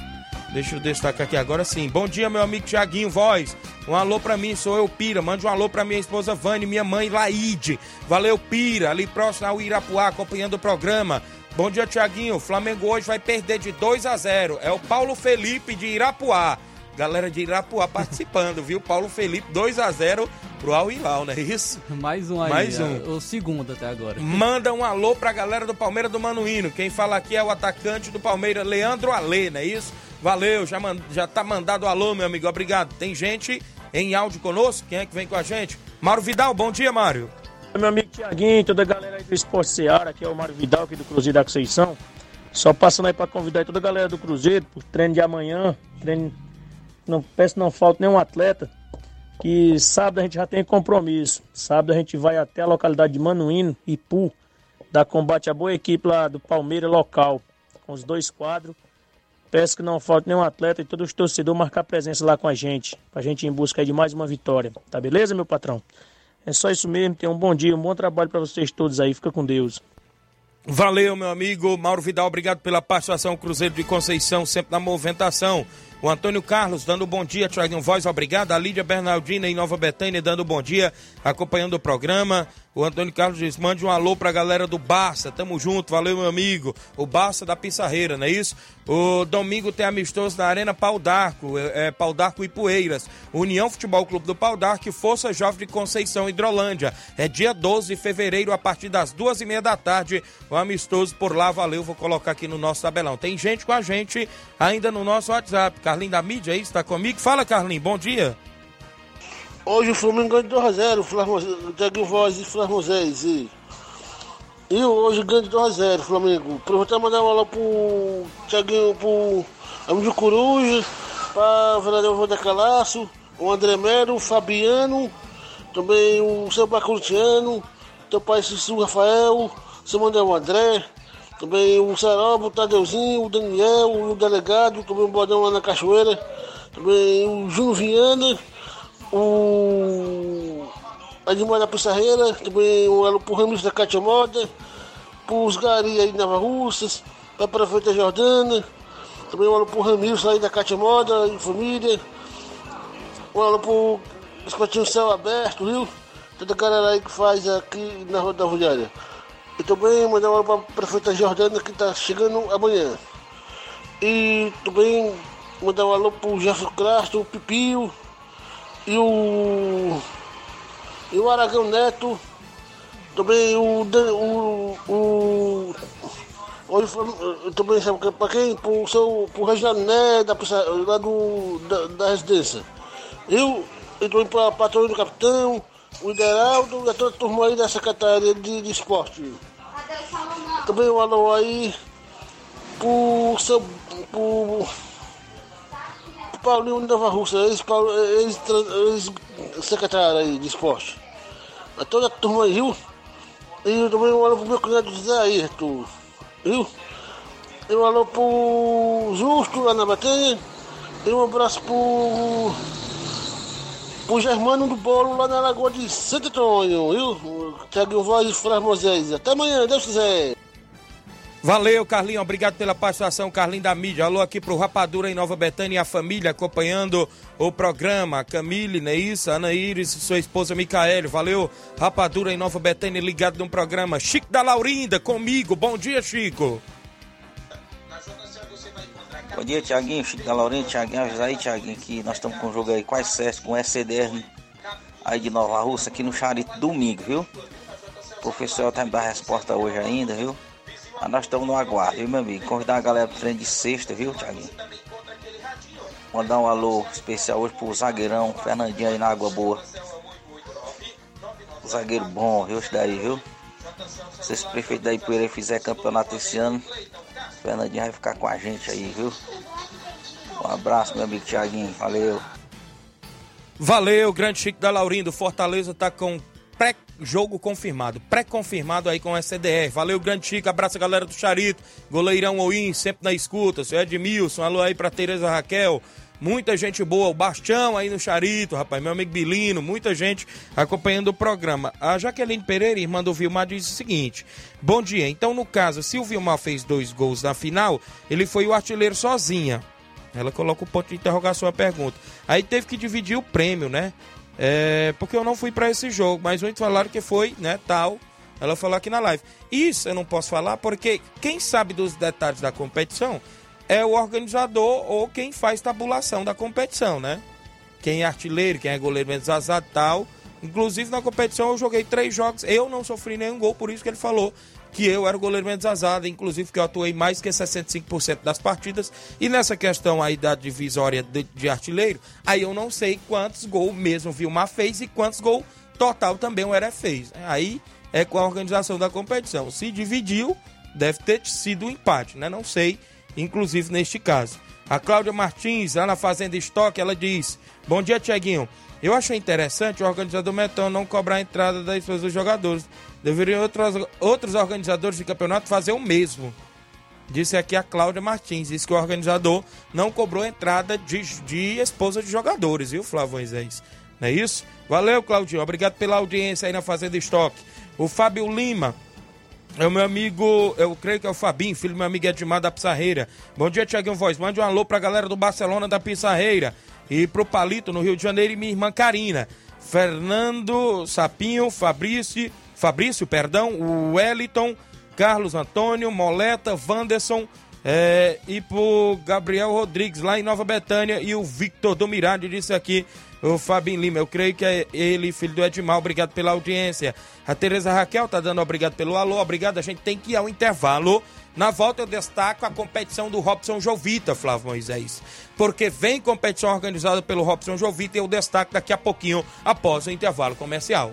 A: Deixa eu destacar aqui agora sim. Bom dia, meu amigo Tiaguinho Voz. Um alô pra mim, sou eu, Pira. Mande um alô pra minha esposa Vani, minha mãe Laide. Valeu, Pira. Ali próximo ao Irapuá, acompanhando o programa. Bom dia, Tiaguinho. Flamengo hoje vai perder de 2 a 0. É o Paulo Felipe de Irapuá. Galera de Irapuá participando, viu? Paulo Felipe, 2 a 0 pro Al Hilal, não é isso?
B: Mais um aí.
A: Mais um.
B: é O segundo até agora.
A: Manda um alô pra galera do Palmeiras do Manuíno. Quem fala aqui é o atacante do Palmeiras, Leandro Alê, não é isso? Valeu, já, mand... já tá mandado alô, meu amigo. Obrigado. Tem gente em áudio conosco? Quem é que vem com a gente? Mário Vidal, bom dia, Mário.
G: Meu amigo Tiaguinho, toda a galera aí do Esporte Seara, aqui é o Mário Vidal, aqui do Cruzeiro da Conceição. Só passando aí para convidar aí toda a galera do Cruzeiro pro treino de amanhã. Treino, não peço não falta nenhum atleta. Que sábado a gente já tem compromisso. Sábado a gente vai até a localidade de Manuíno, Ipu, dar combate à boa equipe lá do Palmeiras local, com os dois quadros. Peço que não falte nenhum atleta e todos os torcedores marcar presença lá com a gente, pra gente ir em busca de mais uma vitória. Tá beleza, meu patrão? É só isso mesmo, tenham um bom dia, um bom trabalho para vocês todos aí, fica com Deus.
A: Valeu, meu amigo Mauro Vidal, obrigado pela participação. Cruzeiro de Conceição, sempre na movimentação. O Antônio Carlos dando um bom dia, Tiaguinho Voz, obrigado. A Lídia Bernardina em Nova Betânia dando um bom dia, acompanhando o programa. O Antônio Carlos diz: mande um alô pra galera do Barça, tamo junto, valeu, meu amigo. O Barça da Pissarreira, não é isso? O domingo tem amistoso na Arena Pau d'Arco, é, é, Pau d'Arco e Poeiras. União Futebol Clube do Pau d'Arco e Força Jovem de Conceição, Hidrolândia. É dia 12 de fevereiro, a partir das duas e meia da tarde. O amistoso por lá, valeu, vou colocar aqui no nosso tabelão. Tem gente com a gente ainda no nosso WhatsApp. Carlinho da mídia aí, está comigo? Fala, Carlinho, bom dia.
H: Hoje o Flamengo ganhou de 2x0, o Thiago Voz e Flamosés. E, e hoje ganha de 2x0, Flamengo. Aproveitar e mandar uma aula pro Thiaguinho, pro amigo Coruja, pra vereador Wander Calaço, o André Mero, o Fabiano, também o seu Bacurutiano, teu pai Cícero Rafael, seu Manuel André, também o Saroba, o Tadeuzinho, o Daniel, o delegado, também o Bodão lá na Cachoeira, também o Júnior Viana, o Edmar da Pissarreira, também o Elo Ramos da Cátia Moda, pros Gari aí de Nova Russas, pra Prefeita Jordana, também o Elo Ramiro aí da Cátia Moda e família, o Elo por Escotinho Céu Aberto, viu? Toda a galera aí que faz aqui na Rodária. E também mandar uma para a prefeita Jordana que está chegando amanhã. E também mandar um alô pro Jefferson Castro, o Pipio e o. E o Aragão Neto. Também o. O, o Hoje foi, também sabe para quem? Pro seu pro Reginaldo Né, da, lá do, da, da residência. Eu, eu também para a patrulha do capitão, o Ideraldo e a toda a turma aí da Secretaria de, de Esporte. Também um alô aí pro seu. pro. pro Paulinho Nova Russa, ex-secretário aí de esporte. A toda a turma aí, viu? E também um alô pro meu cunhado José Ayrton, viu? E um alô pro Justo lá na Batenha. E um abraço pro. Pro Germano do Bolo lá na Lagoa de Santo Antônio, viu? Tiago Voz e Fras. Até amanhã, Deus quiser.
A: Valeu, Carlinho. Obrigado pela participação, Carlinho da mídia. Alô aqui pro Rapadura em Nova Betânia e a família acompanhando o programa. Camille, não isso? Ana Iris, sua esposa Micaele. Valeu, Rapadura em Nova Betânia ligado no programa. Chico da Laurinda comigo. Bom dia, Chico.
I: Bom dia, Tiaguinho, Chico da Laurinha, Tiaguinho, avisa aí, Tiaguinho, que nós estamos com um jogo aí a SES, com o SCDR aí de Nova Russa, aqui no Charito, domingo, viu? professor tá me dar a resposta hoje ainda, viu? Mas nós estamos no aguardo, viu, meu amigo? Convidar a galera pro treino de sexta, viu, Thiaguinho? Mandar um alô especial hoje pro zagueirão Fernandinho aí na Água Boa. Zagueiro bom, viu, isso daí, viu? Se esse prefeito da Ipueira fizer campeonato esse ano, Fernandinho vai ficar com a gente aí, viu? Um abraço, meu amigo Thiaguinho. Valeu.
A: Valeu, grande Chico da Laurindo. Fortaleza tá com pré-jogo confirmado, pré-confirmado aí com o SDR. Valeu, grande Chico. Abraço a galera do Charito, goleirão Oim, sempre na escuta. Seu Edmilson, alô aí pra Tereza Raquel. Muita gente boa, o Bastião aí no Charito, rapaz, meu amigo Bilino, muita gente acompanhando o programa. A Jaqueline Pereira, irmã do Vilmar, diz o seguinte: Bom dia, então no caso, se o Vilmar fez dois gols na final, ele foi o artilheiro sozinha. Ela coloca o ponto de interrogação a pergunta. Aí teve que dividir o prêmio, né? É, porque eu não fui para esse jogo, mas muitos falaram que foi, né, tal. Ela falou aqui na live. Isso eu não posso falar porque quem sabe dos detalhes da competição é o organizador ou quem faz tabulação da competição, né? Quem é artilheiro, quem é goleiro menos azado tal. Inclusive na competição eu joguei três jogos, eu não sofri nenhum gol, por isso que ele falou que eu era o goleiro menos azado, inclusive que eu atuei mais que 65% das partidas. E nessa questão aí da divisória de, de, artilheiro, aí eu não sei quantos gols mesmo Vilmar fez e quantos gols total também o Heré fez. Aí é com a organização da competição. Se dividiu, deve ter sido um empate, né? Não sei, inclusive neste caso. A Cláudia Martins, lá na Fazenda Estoque, ela diz: Bom dia, Tiaguinho. Eu achei interessante o organizador Metão não cobrar a entrada das pessoas dos jogadores. Deveriam outros, outros organizadores de campeonato fazer o mesmo. Disse aqui a Cláudia Martins. Disse que o organizador não cobrou a entrada de, de esposa de jogadores, viu, Flávio Moisés? Não é isso? Valeu, Claudinho. Obrigado pela audiência aí na Fazenda Estoque. O Fábio Lima. É o meu amigo, eu creio que é o Fabinho, filho do meu amigo Edmar da Pissarreira. Bom dia, Tiaguinho Voz. Mande um alô pra galera do Barcelona da Pissarreira. E pro Palito, no Rio de Janeiro, e minha irmã Karina. Fernando Sapinho, Fabrício, Fabrício, perdão, o Wellington, Carlos Antônio, Moleta, Wanderson é, e pro Gabriel Rodrigues, lá em Nova Betânia, e o Victor do Mirade disse aqui, o Fabinho Lima, eu creio que é ele, filho do Edmar, obrigado pela audiência. A Tereza Raquel tá dando obrigado pelo alô, obrigado, a gente tem que ir ao intervalo. Na volta eu destaco a competição do Robson Jovita, Flávio Moisés. Porque vem competição organizada pelo Robson Jovita e eu destaco daqui a pouquinho, após o intervalo comercial.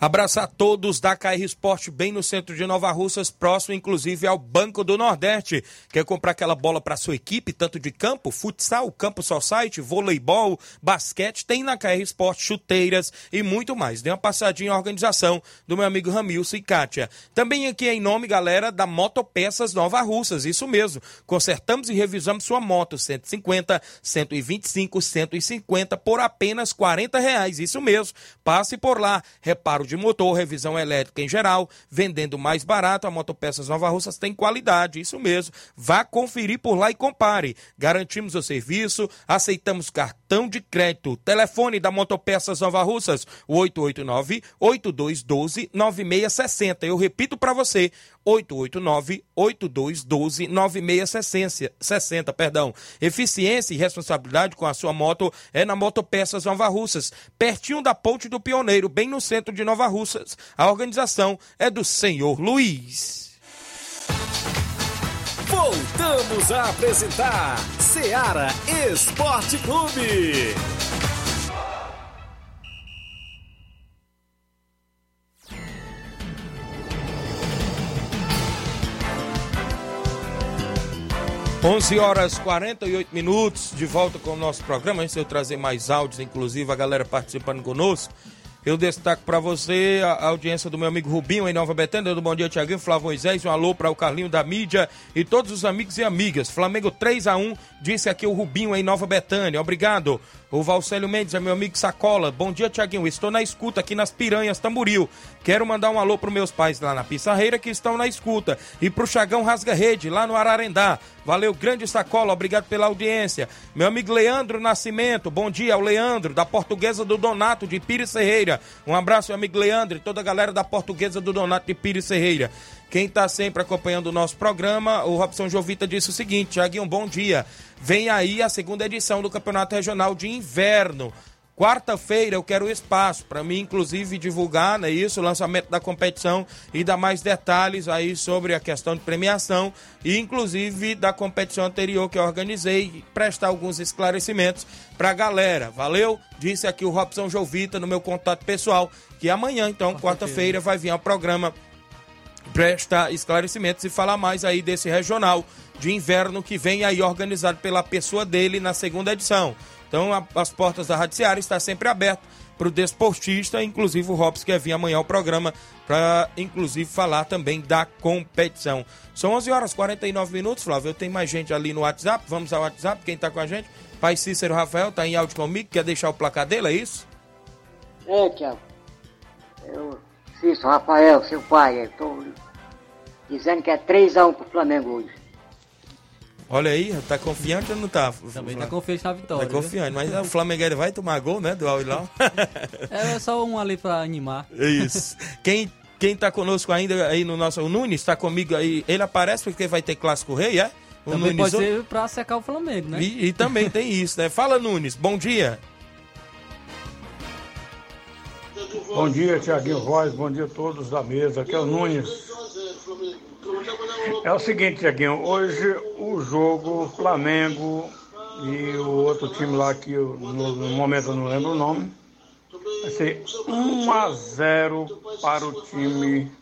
A: Abraço a todos da KR Esporte, bem no centro de Nova Russas, próximo inclusive ao Banco do Nordeste. Quer comprar aquela bola para sua equipe, tanto de campo, futsal, campo society, voleibol, basquete, tem na KR Esporte chuteiras e muito mais. Dê uma passadinha à organização do meu amigo Ramilson e Kátia. Também aqui em nome, galera, da Motopeças Nova Russas, isso mesmo. Consertamos e revisamos sua moto, 150, 125, 150 por apenas 40 reais, isso mesmo. Passe por lá, reparo de motor, revisão elétrica em geral, vendendo mais barato. A Motopeças Nova Russas tem qualidade, isso mesmo. Vá conferir por lá e compare. Garantimos o serviço, aceitamos cartão de crédito. Telefone da Motopeças Nova Russas, 889-8212-9660. Eu repito para você, 889-8212-9660, perdão. Eficiência e responsabilidade com a sua moto é na Motopeças Nova Russas, pertinho da Ponte do Pioneiro, bem no centro de Nova Russas. A organização é do senhor Luiz.
C: Voltamos a apresentar Seara Esporte Clube.
A: 11 horas 48 minutos, de volta com o nosso programa. Antes de eu trazer mais áudios, inclusive a galera participando conosco, eu destaco para você a audiência do meu amigo Rubinho em Nova Betânia. Do Bom Dia Tiaguinho, Flávio Moisés, um alô para o Carlinho da mídia e todos os amigos e amigas. Flamengo 3 a 1 disse aqui o Rubinho em Nova Betânia. Obrigado. O Valcélio Mendes é meu amigo Sacola. Bom dia, Tiaguinho. Estou na escuta aqui nas Piranhas, Tamburil. Quero mandar um alô para meus pais lá na Pissarreira que estão na escuta. E pro Chagão Rasga Rede, lá no Ararendá. Valeu, grande Sacola. Obrigado pela audiência. Meu amigo Leandro Nascimento. Bom dia ao Leandro, da Portuguesa do Donato, de Pires Ferreira. Um abraço, meu amigo Leandro e toda a galera da Portuguesa do Donato de Pires Ferreira. Quem está sempre acompanhando o nosso programa, o Robson Jovita disse o seguinte: Tiaguinho, bom dia. Vem aí a segunda edição do Campeonato Regional de Inverno. Quarta-feira eu quero espaço para mim, inclusive, divulgar né, isso, o lançamento da competição e dar mais detalhes aí sobre a questão de premiação e, inclusive, da competição anterior que eu organizei e prestar alguns esclarecimentos para a galera. Valeu? Disse aqui o Robson Jovita no meu contato pessoal que amanhã, então, quarta-feira, vai vir ao programa prestar esclarecimentos e falar mais aí desse regional de inverno que vem aí organizado pela pessoa dele na segunda edição. Então a- as portas da Rádio Seara estão sempre abertas para o desportista, inclusive o Robson quer vir amanhã ao programa para inclusive falar também da competição. São 11 horas e 49 minutos, Flávio. Tenho mais gente ali no WhatsApp. Vamos ao WhatsApp. Quem está com a gente? Pai Cícero Rafael está em áudio comigo. Quer deixar o placar dele, é isso?
J: É, Tiago. Eu, Cício, Rafael, seu pai, tô dizendo que é 3x1 pro Flamengo hoje.
A: Olha aí, tá confiante ou não tá?
B: Também tá confiante na vitória.
A: Tá confiante, mas o Flamengo vai tomar gol, né? Do Al-Hilal.
B: viu? É só um ali pra animar.
A: É Isso. Quem, quem tá conosco ainda aí no nosso. O Nunes tá comigo aí. Ele aparece porque vai ter clássico rei, é? O
B: Também pode
A: o-
B: ser pra secar o Flamengo, né?
A: E, e também tem isso, né? Fala, Nunes. Bom dia.
K: Bom dia, Tiaguinho Voz, bom dia a todos da mesa. Aqui é o Nunes. É o seguinte, Tiaguinho, hoje o jogo Flamengo e o outro time lá que no, no momento eu não lembro o nome, vai ser 1 a 0 para o time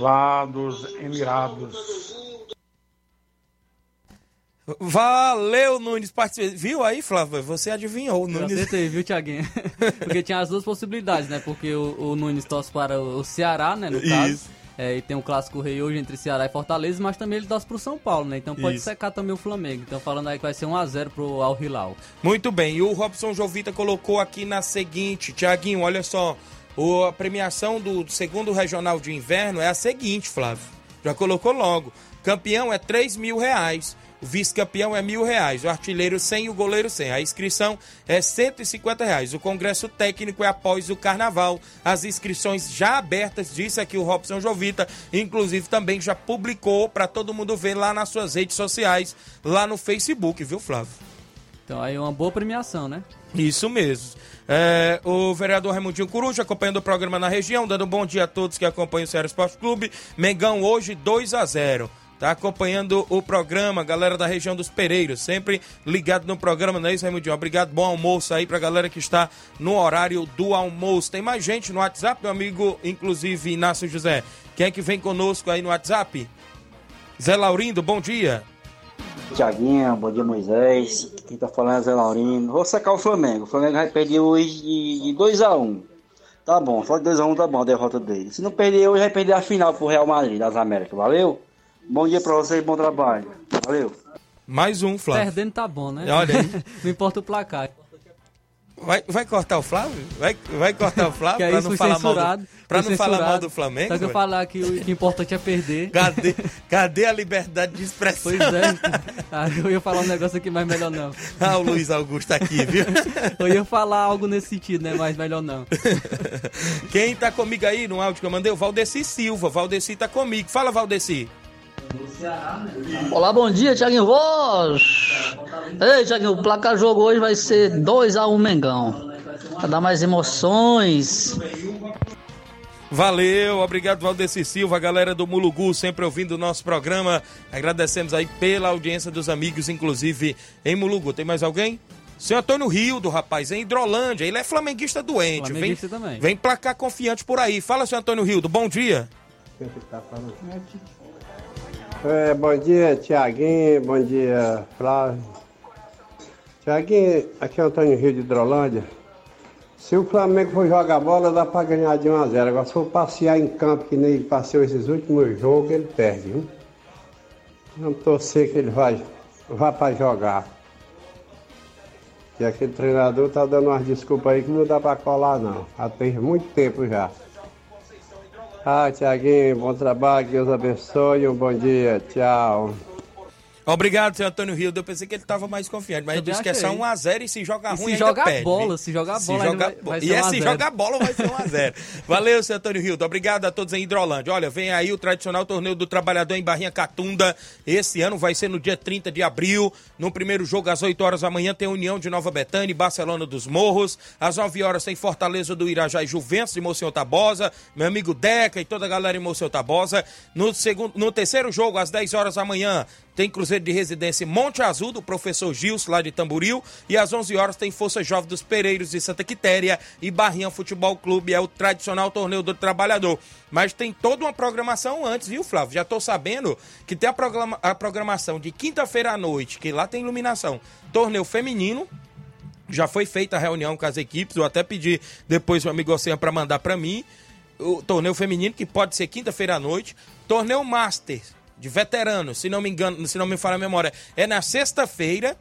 K: lá dos Emirados.
A: Valeu, Nunes. participa- Viu aí, Flávio? Você adivinhou,
B: Eu
A: Nunes.
B: acertei, viu, Thiaguinho? Porque tinha as duas possibilidades, né? Porque o, o Nunes torce para o Ceará, né, no caso.
A: Isso.
B: É, e tem um clássico rei hoje entre Ceará e Fortaleza, mas também ele torce pro São Paulo, né? Então pode
A: Isso.
B: secar também o Flamengo. Então falando aí que vai ser 1x0 pro Al Hilal.
A: Muito bem, e o Robson Jovita colocou aqui na seguinte, Tiaguinho, olha só, o- a premiação do segundo regional de inverno é a seguinte, Flávio, já colocou logo, campeão é 3 mil reais, o vice-campeão é mil reais, o artilheiro 100 e o goleiro 100, a inscrição é 150 reais, o congresso técnico é após o carnaval, as inscrições já abertas, disse aqui o Robson Jovita, inclusive também já publicou para todo mundo ver lá nas suas redes sociais, lá no Facebook, viu Flávio?
B: Então aí é uma boa premiação, né?
A: Isso mesmo. É, o vereador Raimundinho Coruja acompanhando o programa na região, dando um bom dia a todos que acompanham o Ceará Esporte Clube. Mengão hoje 2 a 0 Tá acompanhando o programa, galera da região dos Pereiros, sempre ligado no programa, não é isso, Raimundinho? Obrigado, bom almoço aí pra galera que está no horário do almoço. Tem mais gente no WhatsApp, meu amigo, inclusive Inácio José. Quem é que vem conosco aí no WhatsApp? Zé Laurindo, bom dia.
L: Tiaguinho, bom dia Moisés. Quem tá falando é Zé Laurino. Vou sacar o Flamengo. O Flamengo vai perder hoje de, de 2x1. Tá bom, só de 2x1 tá bom a derrota dele. Se não perder hoje, vai perder a final pro Real Madrid das Américas. Valeu? Bom dia pra vocês, bom trabalho. Valeu.
A: Mais um, Flávio.
B: Perdendo tá bom, né?
A: Olha aí.
B: não importa o placar.
A: Vai, vai cortar o Flávio? Vai, vai cortar o Flávio pra não falar mal do, pra não falar mal do Flamengo?
B: Só que eu falar que o que importante é perder.
A: Cadê, cadê a liberdade de expressão?
B: Pois é. Ah, eu ia falar um negócio aqui, mas melhor não.
A: Ah, o Luiz Augusto tá aqui, viu?
B: Eu ia falar algo nesse sentido, né? Mas melhor não.
A: Quem tá comigo aí no áudio que eu mandei? O Valdeci Silva. Valdeci tá comigo. Fala, Valdeci.
M: Olá, bom dia, Thiaguinho Voz. Ei, Thiaguinho, o placar jogo hoje vai ser 2x1 Mengão. Pra dar mais emoções.
A: Valeu, obrigado Valdeci Silva, galera do Mulugu, sempre ouvindo o nosso programa. Agradecemos aí pela audiência dos amigos, inclusive em Mulugu. Tem mais alguém? Senhor Antônio Rio, do rapaz, em Hidrolândia. Ele é flamenguista doente.
B: Flamenguista
A: vem,
B: também.
A: Vem placar confiante por aí. Fala, senhor Antônio Rio, bom dia.
N: É, bom dia, Tiaguinho. Bom dia, Flávio. Tiaguinho, aqui é Antônio Rio de Hidrolândia. Se o Flamengo for jogar bola, dá pra ganhar de 1 a 0 Agora, se for passear em campo, que nem ele passeou esses últimos jogos, ele perde, viu? Vamos torcer que ele vai, vá pra jogar. E aquele treinador tá dando umas desculpas aí que não dá pra colar, não. Já tem muito tempo já. Ah, Tiaguinho, bom trabalho, Deus abençoe, um bom dia, tchau.
A: Obrigado, seu Antônio Rio. Eu pensei que ele estava mais confiante, mas ele
B: Também
A: disse que é só
B: achei.
A: 1x0 e se jogar ruim
B: se jogar
A: perde.
B: bola, se jogar
A: Se
B: bola, ainda
A: jogar
B: vai- vai
A: bo-
B: ser
A: E é
B: 1 a
A: se
B: 0.
A: jogar bola vai ser 1x0. Valeu, seu Antônio Rio. Obrigado a todos em Hidrolândia. Olha, vem aí o tradicional torneio do trabalhador em Barrinha Catunda. Esse ano vai ser no dia 30 de abril. No primeiro jogo, às 8 horas da manhã, tem União de Nova Betânia e Barcelona dos Morros. Às 9 horas tem Fortaleza do Irajá e Juventus de Monsenhor Tabosa. Meu amigo Deca e toda a galera em Monsenhor Tabosa. No, segundo, no terceiro jogo, às 10 horas da manhã, tem Cruzeiro de Residência em Monte Azul, do professor Gilson, lá de Tamboril. E às 11 horas tem Força Jovem dos Pereiros de Santa Quitéria e Barrinha Futebol Clube. É o tradicional torneio do trabalhador. Mas tem toda uma programação antes, viu, Flávio? Já estou sabendo que tem a, programa- a programação de quinta-feira à noite, que lá tem iluminação. Torneio feminino, já foi feita a reunião com as equipes, eu até pedi depois o amigo Oceano para mandar para mim. O torneio feminino, que pode ser quinta-feira à noite. Torneio Master, de veteranos, se não me engano, se não me falha a memória, é na sexta-feira.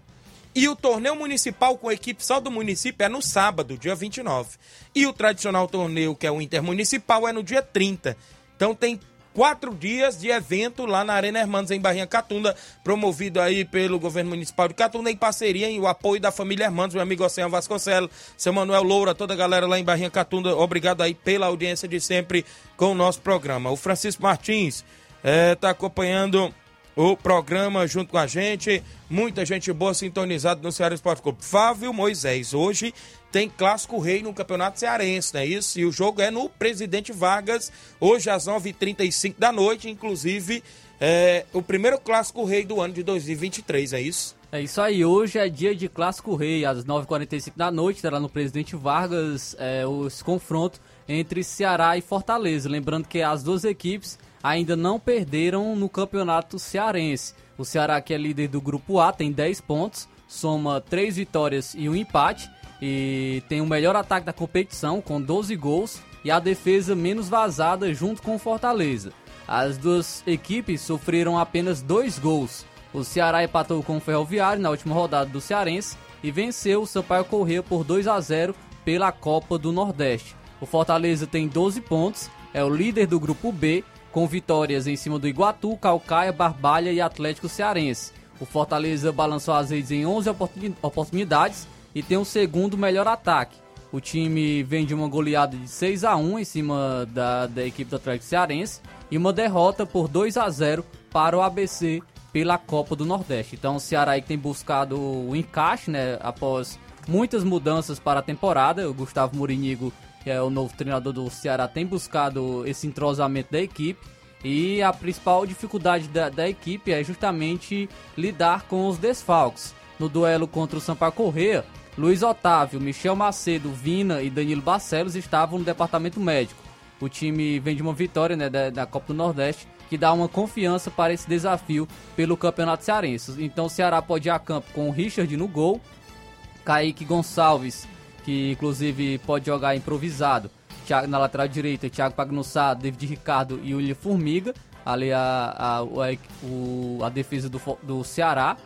A: E o torneio municipal com a equipe só do município é no sábado, dia 29. E o tradicional torneio, que é o intermunicipal, é no dia 30. Então tem quatro dias de evento lá na Arena Hermanos, em Barrinha Catunda, promovido aí pelo governo municipal de Catunda, em parceria e o apoio da família Hermanos, meu amigo Oceano Vasconcelos, seu Manuel Loura, toda a galera lá em Barrinha Catunda, obrigado aí pela audiência de sempre com o nosso programa. O Francisco Martins está acompanhando o programa junto com a gente. Muita gente boa sintonizada no Ceará Esporte Clube. Fábio Moisés, hoje tem Clássico Rei no Campeonato Cearense, não é isso? E o jogo é no Presidente Vargas, hoje às 9h35 da noite, inclusive é, o primeiro Clássico Rei do ano de 2023, é isso?
B: É isso aí, hoje é dia de Clássico Rei, às 9h45 da noite, terá no Presidente Vargas é, os confronto entre Ceará e Fortaleza. Lembrando que as duas equipes ainda não perderam no Campeonato Cearense. O Ceará, que é líder do Grupo A, tem 10 pontos, soma 3 vitórias e um empate, e tem o melhor ataque da competição, com 12 gols, e a defesa menos vazada junto com o Fortaleza. As duas equipes sofreram apenas dois gols. O Ceará empatou com o Ferroviário na última rodada do Cearense e venceu o Sampaio Corrêa por 2 a 0 pela Copa do Nordeste. O Fortaleza tem 12 pontos, é o líder do grupo B, com vitórias em cima do Iguatu, Calcaia, Barbalha e Atlético Cearense. O Fortaleza balançou as redes em 11 oportuni- oportunidades e tem o segundo melhor ataque. O time vem de uma goleada de 6 a 1 em cima da, da equipe do Atlético Cearense e uma derrota por 2 a 0 para o ABC pela Copa do Nordeste. Então o Ceará aí tem buscado o encaixe, né, após muitas mudanças para a temporada. O Gustavo Murinigo, que é o novo treinador do Ceará, tem buscado esse entrosamento da equipe. E a principal dificuldade da, da equipe é justamente lidar com os desfalques. No duelo contra o Sampaio Corrêa, Luiz Otávio, Michel Macedo, Vina e Danilo Barcelos estavam no departamento médico. O time vem de uma vitória né, da, da Copa do Nordeste, que dá uma confiança para esse desafio pelo Campeonato Cearense. Então o Ceará pode ir a campo com o Richard no gol, Kaique Gonçalves, que inclusive pode jogar improvisado, Thiago, na lateral direita, Thiago Pagnussá, David Ricardo e William Formiga, ali a, a, a, a defesa do, do Ceará.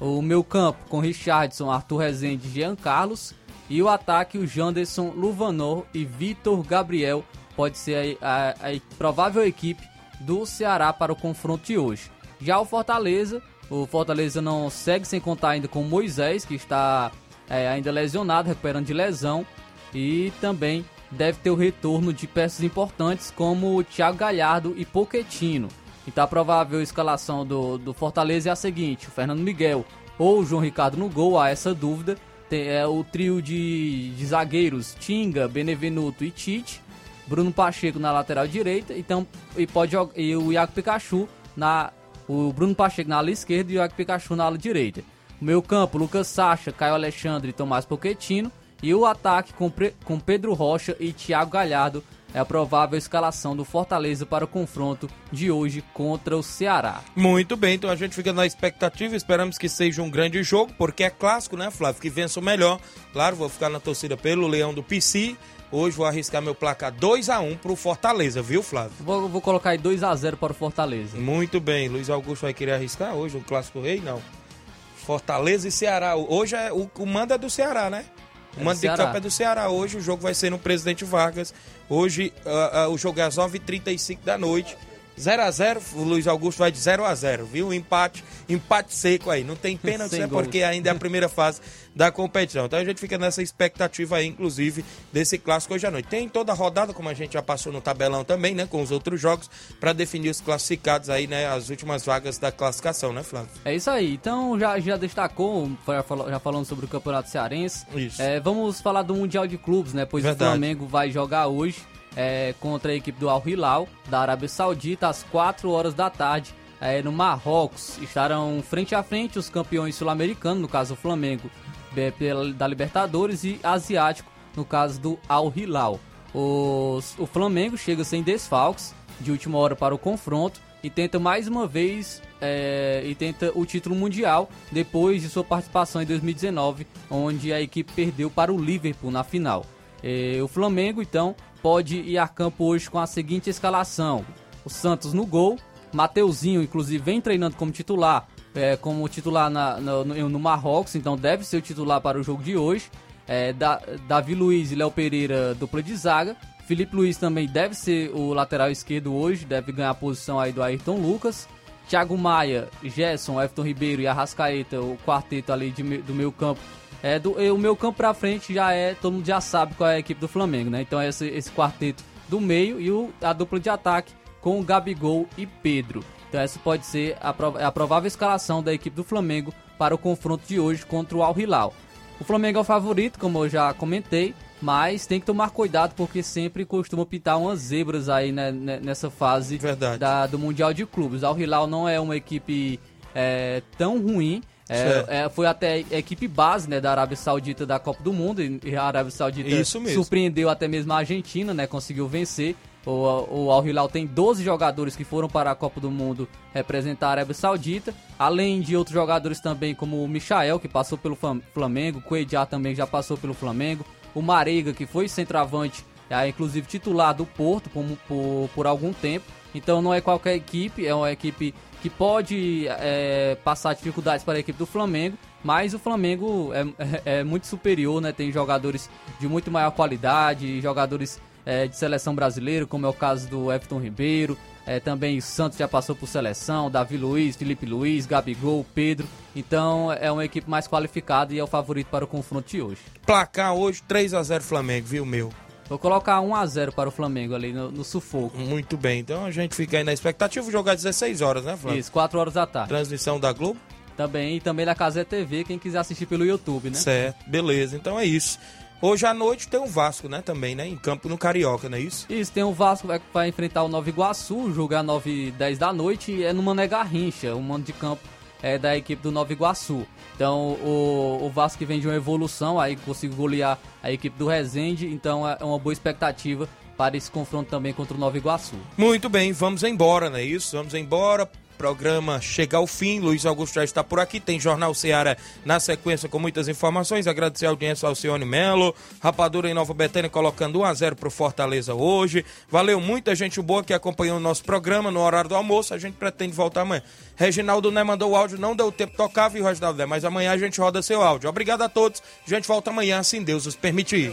B: O meu campo com Richardson, Arthur Rezende e Jean Carlos. E o ataque, o Janderson, Luvanor e Vitor Gabriel. Pode ser a, a- a provável equipe do Ceará para o confronto de hoje. Já o Fortaleza, o Fortaleza não segue sem contar ainda com Moisés, que está é, ainda lesionado, recuperando de lesão. E também deve ter o retorno de peças importantes como o Thiago Galhardo e Poquetino. Então a provável escalação do, do Fortaleza é a seguinte: o Fernando Miguel ou o João Ricardo no gol, há essa dúvida. Tem, é o trio de, de zagueiros Tinga, Benevenuto e Tite. Bruno Pacheco na lateral direita. Então, e, pode, e o Iago Pikachu na. O Bruno Pacheco na ala esquerda e o Iago Pikachu na ala direita. O meio campo, Lucas Sacha, Caio Alexandre e Tomás Pochettino. E o ataque com, com Pedro Rocha e Thiago Galhardo é a provável escalação do Fortaleza para o confronto de hoje contra o Ceará.
A: Muito bem, então a gente fica na expectativa, esperamos que seja um grande jogo, porque é clássico, né, Flávio? Que vença o melhor. Claro, vou ficar na torcida pelo Leão do PC. Hoje vou arriscar meu placar 2 a 1 pro Fortaleza, viu, Flávio?
B: Vou, vou colocar aí 2 a 0 para o Fortaleza.
A: Muito bem, Luiz Augusto vai querer arriscar hoje o Clássico Rei? Não. Fortaleza e Ceará. Hoje é, o, o mando é do Ceará, né? O
B: É
A: mando
B: do
A: de campo é do Ceará. Hoje o jogo vai ser no Presidente Vargas. Hoje ah, ah, o jogo é às 9h35 da noite. 0 a 0 o Luiz Augusto vai de 0 a 0 viu? Empate, empate seco aí. Não tem pena,
B: Sem
A: né?
B: gols.
A: porque ainda é a primeira fase da competição. Então a gente fica nessa expectativa aí, inclusive, desse clássico hoje à noite. Tem toda a rodada, como a gente já passou no tabelão também, né? Com os outros jogos, para definir os classificados aí, né? As últimas vagas da classificação, né, Flávio?
B: É isso aí. Então já, já destacou, já falou- já falando sobre o Campeonato Cearense.
A: Isso.
B: É, vamos falar do Mundial de Clubes, né? Pois
A: Verdade.
B: o Flamengo vai jogar hoje é, contra a equipe do Al Hilal, da Arábia Saudita, às 4 horas da tarde, é, no Marrocos. Estarão frente a frente os campeões sul-americanos, no caso o Flamengo é, da Libertadores, e asiático, no caso do Al Hilal. Os- o Flamengo chega sem desfalques de última hora para o confronto e tenta mais uma vez é, e tenta o título mundial depois de sua participação em 2019, onde a equipe perdeu para o Liverpool na final. É, o Flamengo então pode ir a campo hoje com a seguinte escalação: o Santos no gol, Mateuzinho inclusive vem treinando como titular, é, como titular na- no, no- Marrocos, então deve ser o titular para o jogo de hoje. É, Da- Davi Luiz e Léo Pereira, dupla de zaga. Felipe Luiz também deve ser o lateral esquerdo hoje, deve ganhar a posição aí do Ayrton Lucas. Thiago Maia, Gerson, Everton Ribeiro e Arrascaeta, o quarteto ali de do meio campo. É, do, o meu campo pra frente já é, todo mundo já sabe qual é a equipe do Flamengo, né? Então é esse, esse quarteto do meio e o, a dupla de ataque com o Gabigol e Pedro. Então essa pode ser a, prov- a provável escalação da equipe do Flamengo para o confronto de hoje contra o Al Hilal. O Flamengo é o favorito, como eu já comentei, mas tem que tomar cuidado porque sempre costuma pintar umas zebras aí né, né, nessa fase da- do Mundial de Clubes. O Al Hilal não é uma equipe é, tão ruim. É, é, foi até a equipe base né, da Arábia Saudita da Copa do Mundo e a Arábia Saudita surpreendeu até mesmo a Argentina, né? Conseguiu vencer. O, o Al Hilal tem 12 jogadores que foram para a Copa do Mundo representar a Arábia Saudita, além de outros jogadores também como o Michael, que passou pelo Flam- Flamengo, o Coedjá também já passou pelo Flamengo, o Marega, que foi centroavante, é, inclusive titular do Porto por, por, por algum tempo. Então não é qualquer equipe, é uma equipe que pode é, passar dificuldades para a equipe do Flamengo, mas o Flamengo é, é- é muito superior, né? Tem jogadores de muito maior qualidade, jogadores é, de seleção brasileira, como é o caso do Everton Ribeiro. é, também o Santos já passou por seleção, Davi Luiz, Felipe Luiz, Gabigol, Pedro. Então é uma equipe mais qualificada e é o favorito para o confronto de hoje.
A: Placar hoje 3 a 0 Flamengo, viu, meu?
B: Vou colocar 1 a 0 para o Flamengo ali no, no sufoco.
A: Muito bem, então a gente fica aí na expectativa de jogar às 16 horas, né, Flávio?
B: Isso, 4 horas da tarde.
A: Transmissão da Globo.
B: Também, e também na Casé TV, quem quiser assistir pelo YouTube, né?
A: Certo, beleza, então é isso. Hoje à noite tem o Vasco, né, também, né, em campo no Carioca, não é isso?
B: Isso, tem o Vasco vai, vai enfrentar o Nova Iguaçu, o jogo é às 9 e 10 da noite e é no Mané Garrincha, o mando de campo é da equipe do Nova Iguaçu. Então o, o Vasco que vem de uma evolução, aí conseguiu golear a equipe do Resende, então é uma boa expectativa para esse confronto também contra o Nova Iguaçu.
A: Muito bem, vamos embora, não é isso? Vamos embora. Programa chega ao fim. Luiz Augusto já está por aqui. Tem Jornal Seara na sequência com muitas informações. Agradecer a audiência ao Alcione Melo. Rapadura em Nova Betânia colocando 1x0 pro Fortaleza hoje. Valeu muita gente boa que acompanhou o nosso programa no horário do almoço. A gente pretende voltar amanhã. Reginaldo Né mandou o áudio, não deu tempo tocar, viu, Reginaldo Né? Mas amanhã a gente roda seu áudio. Obrigado a todos. A gente volta amanhã, assim Deus os permitir.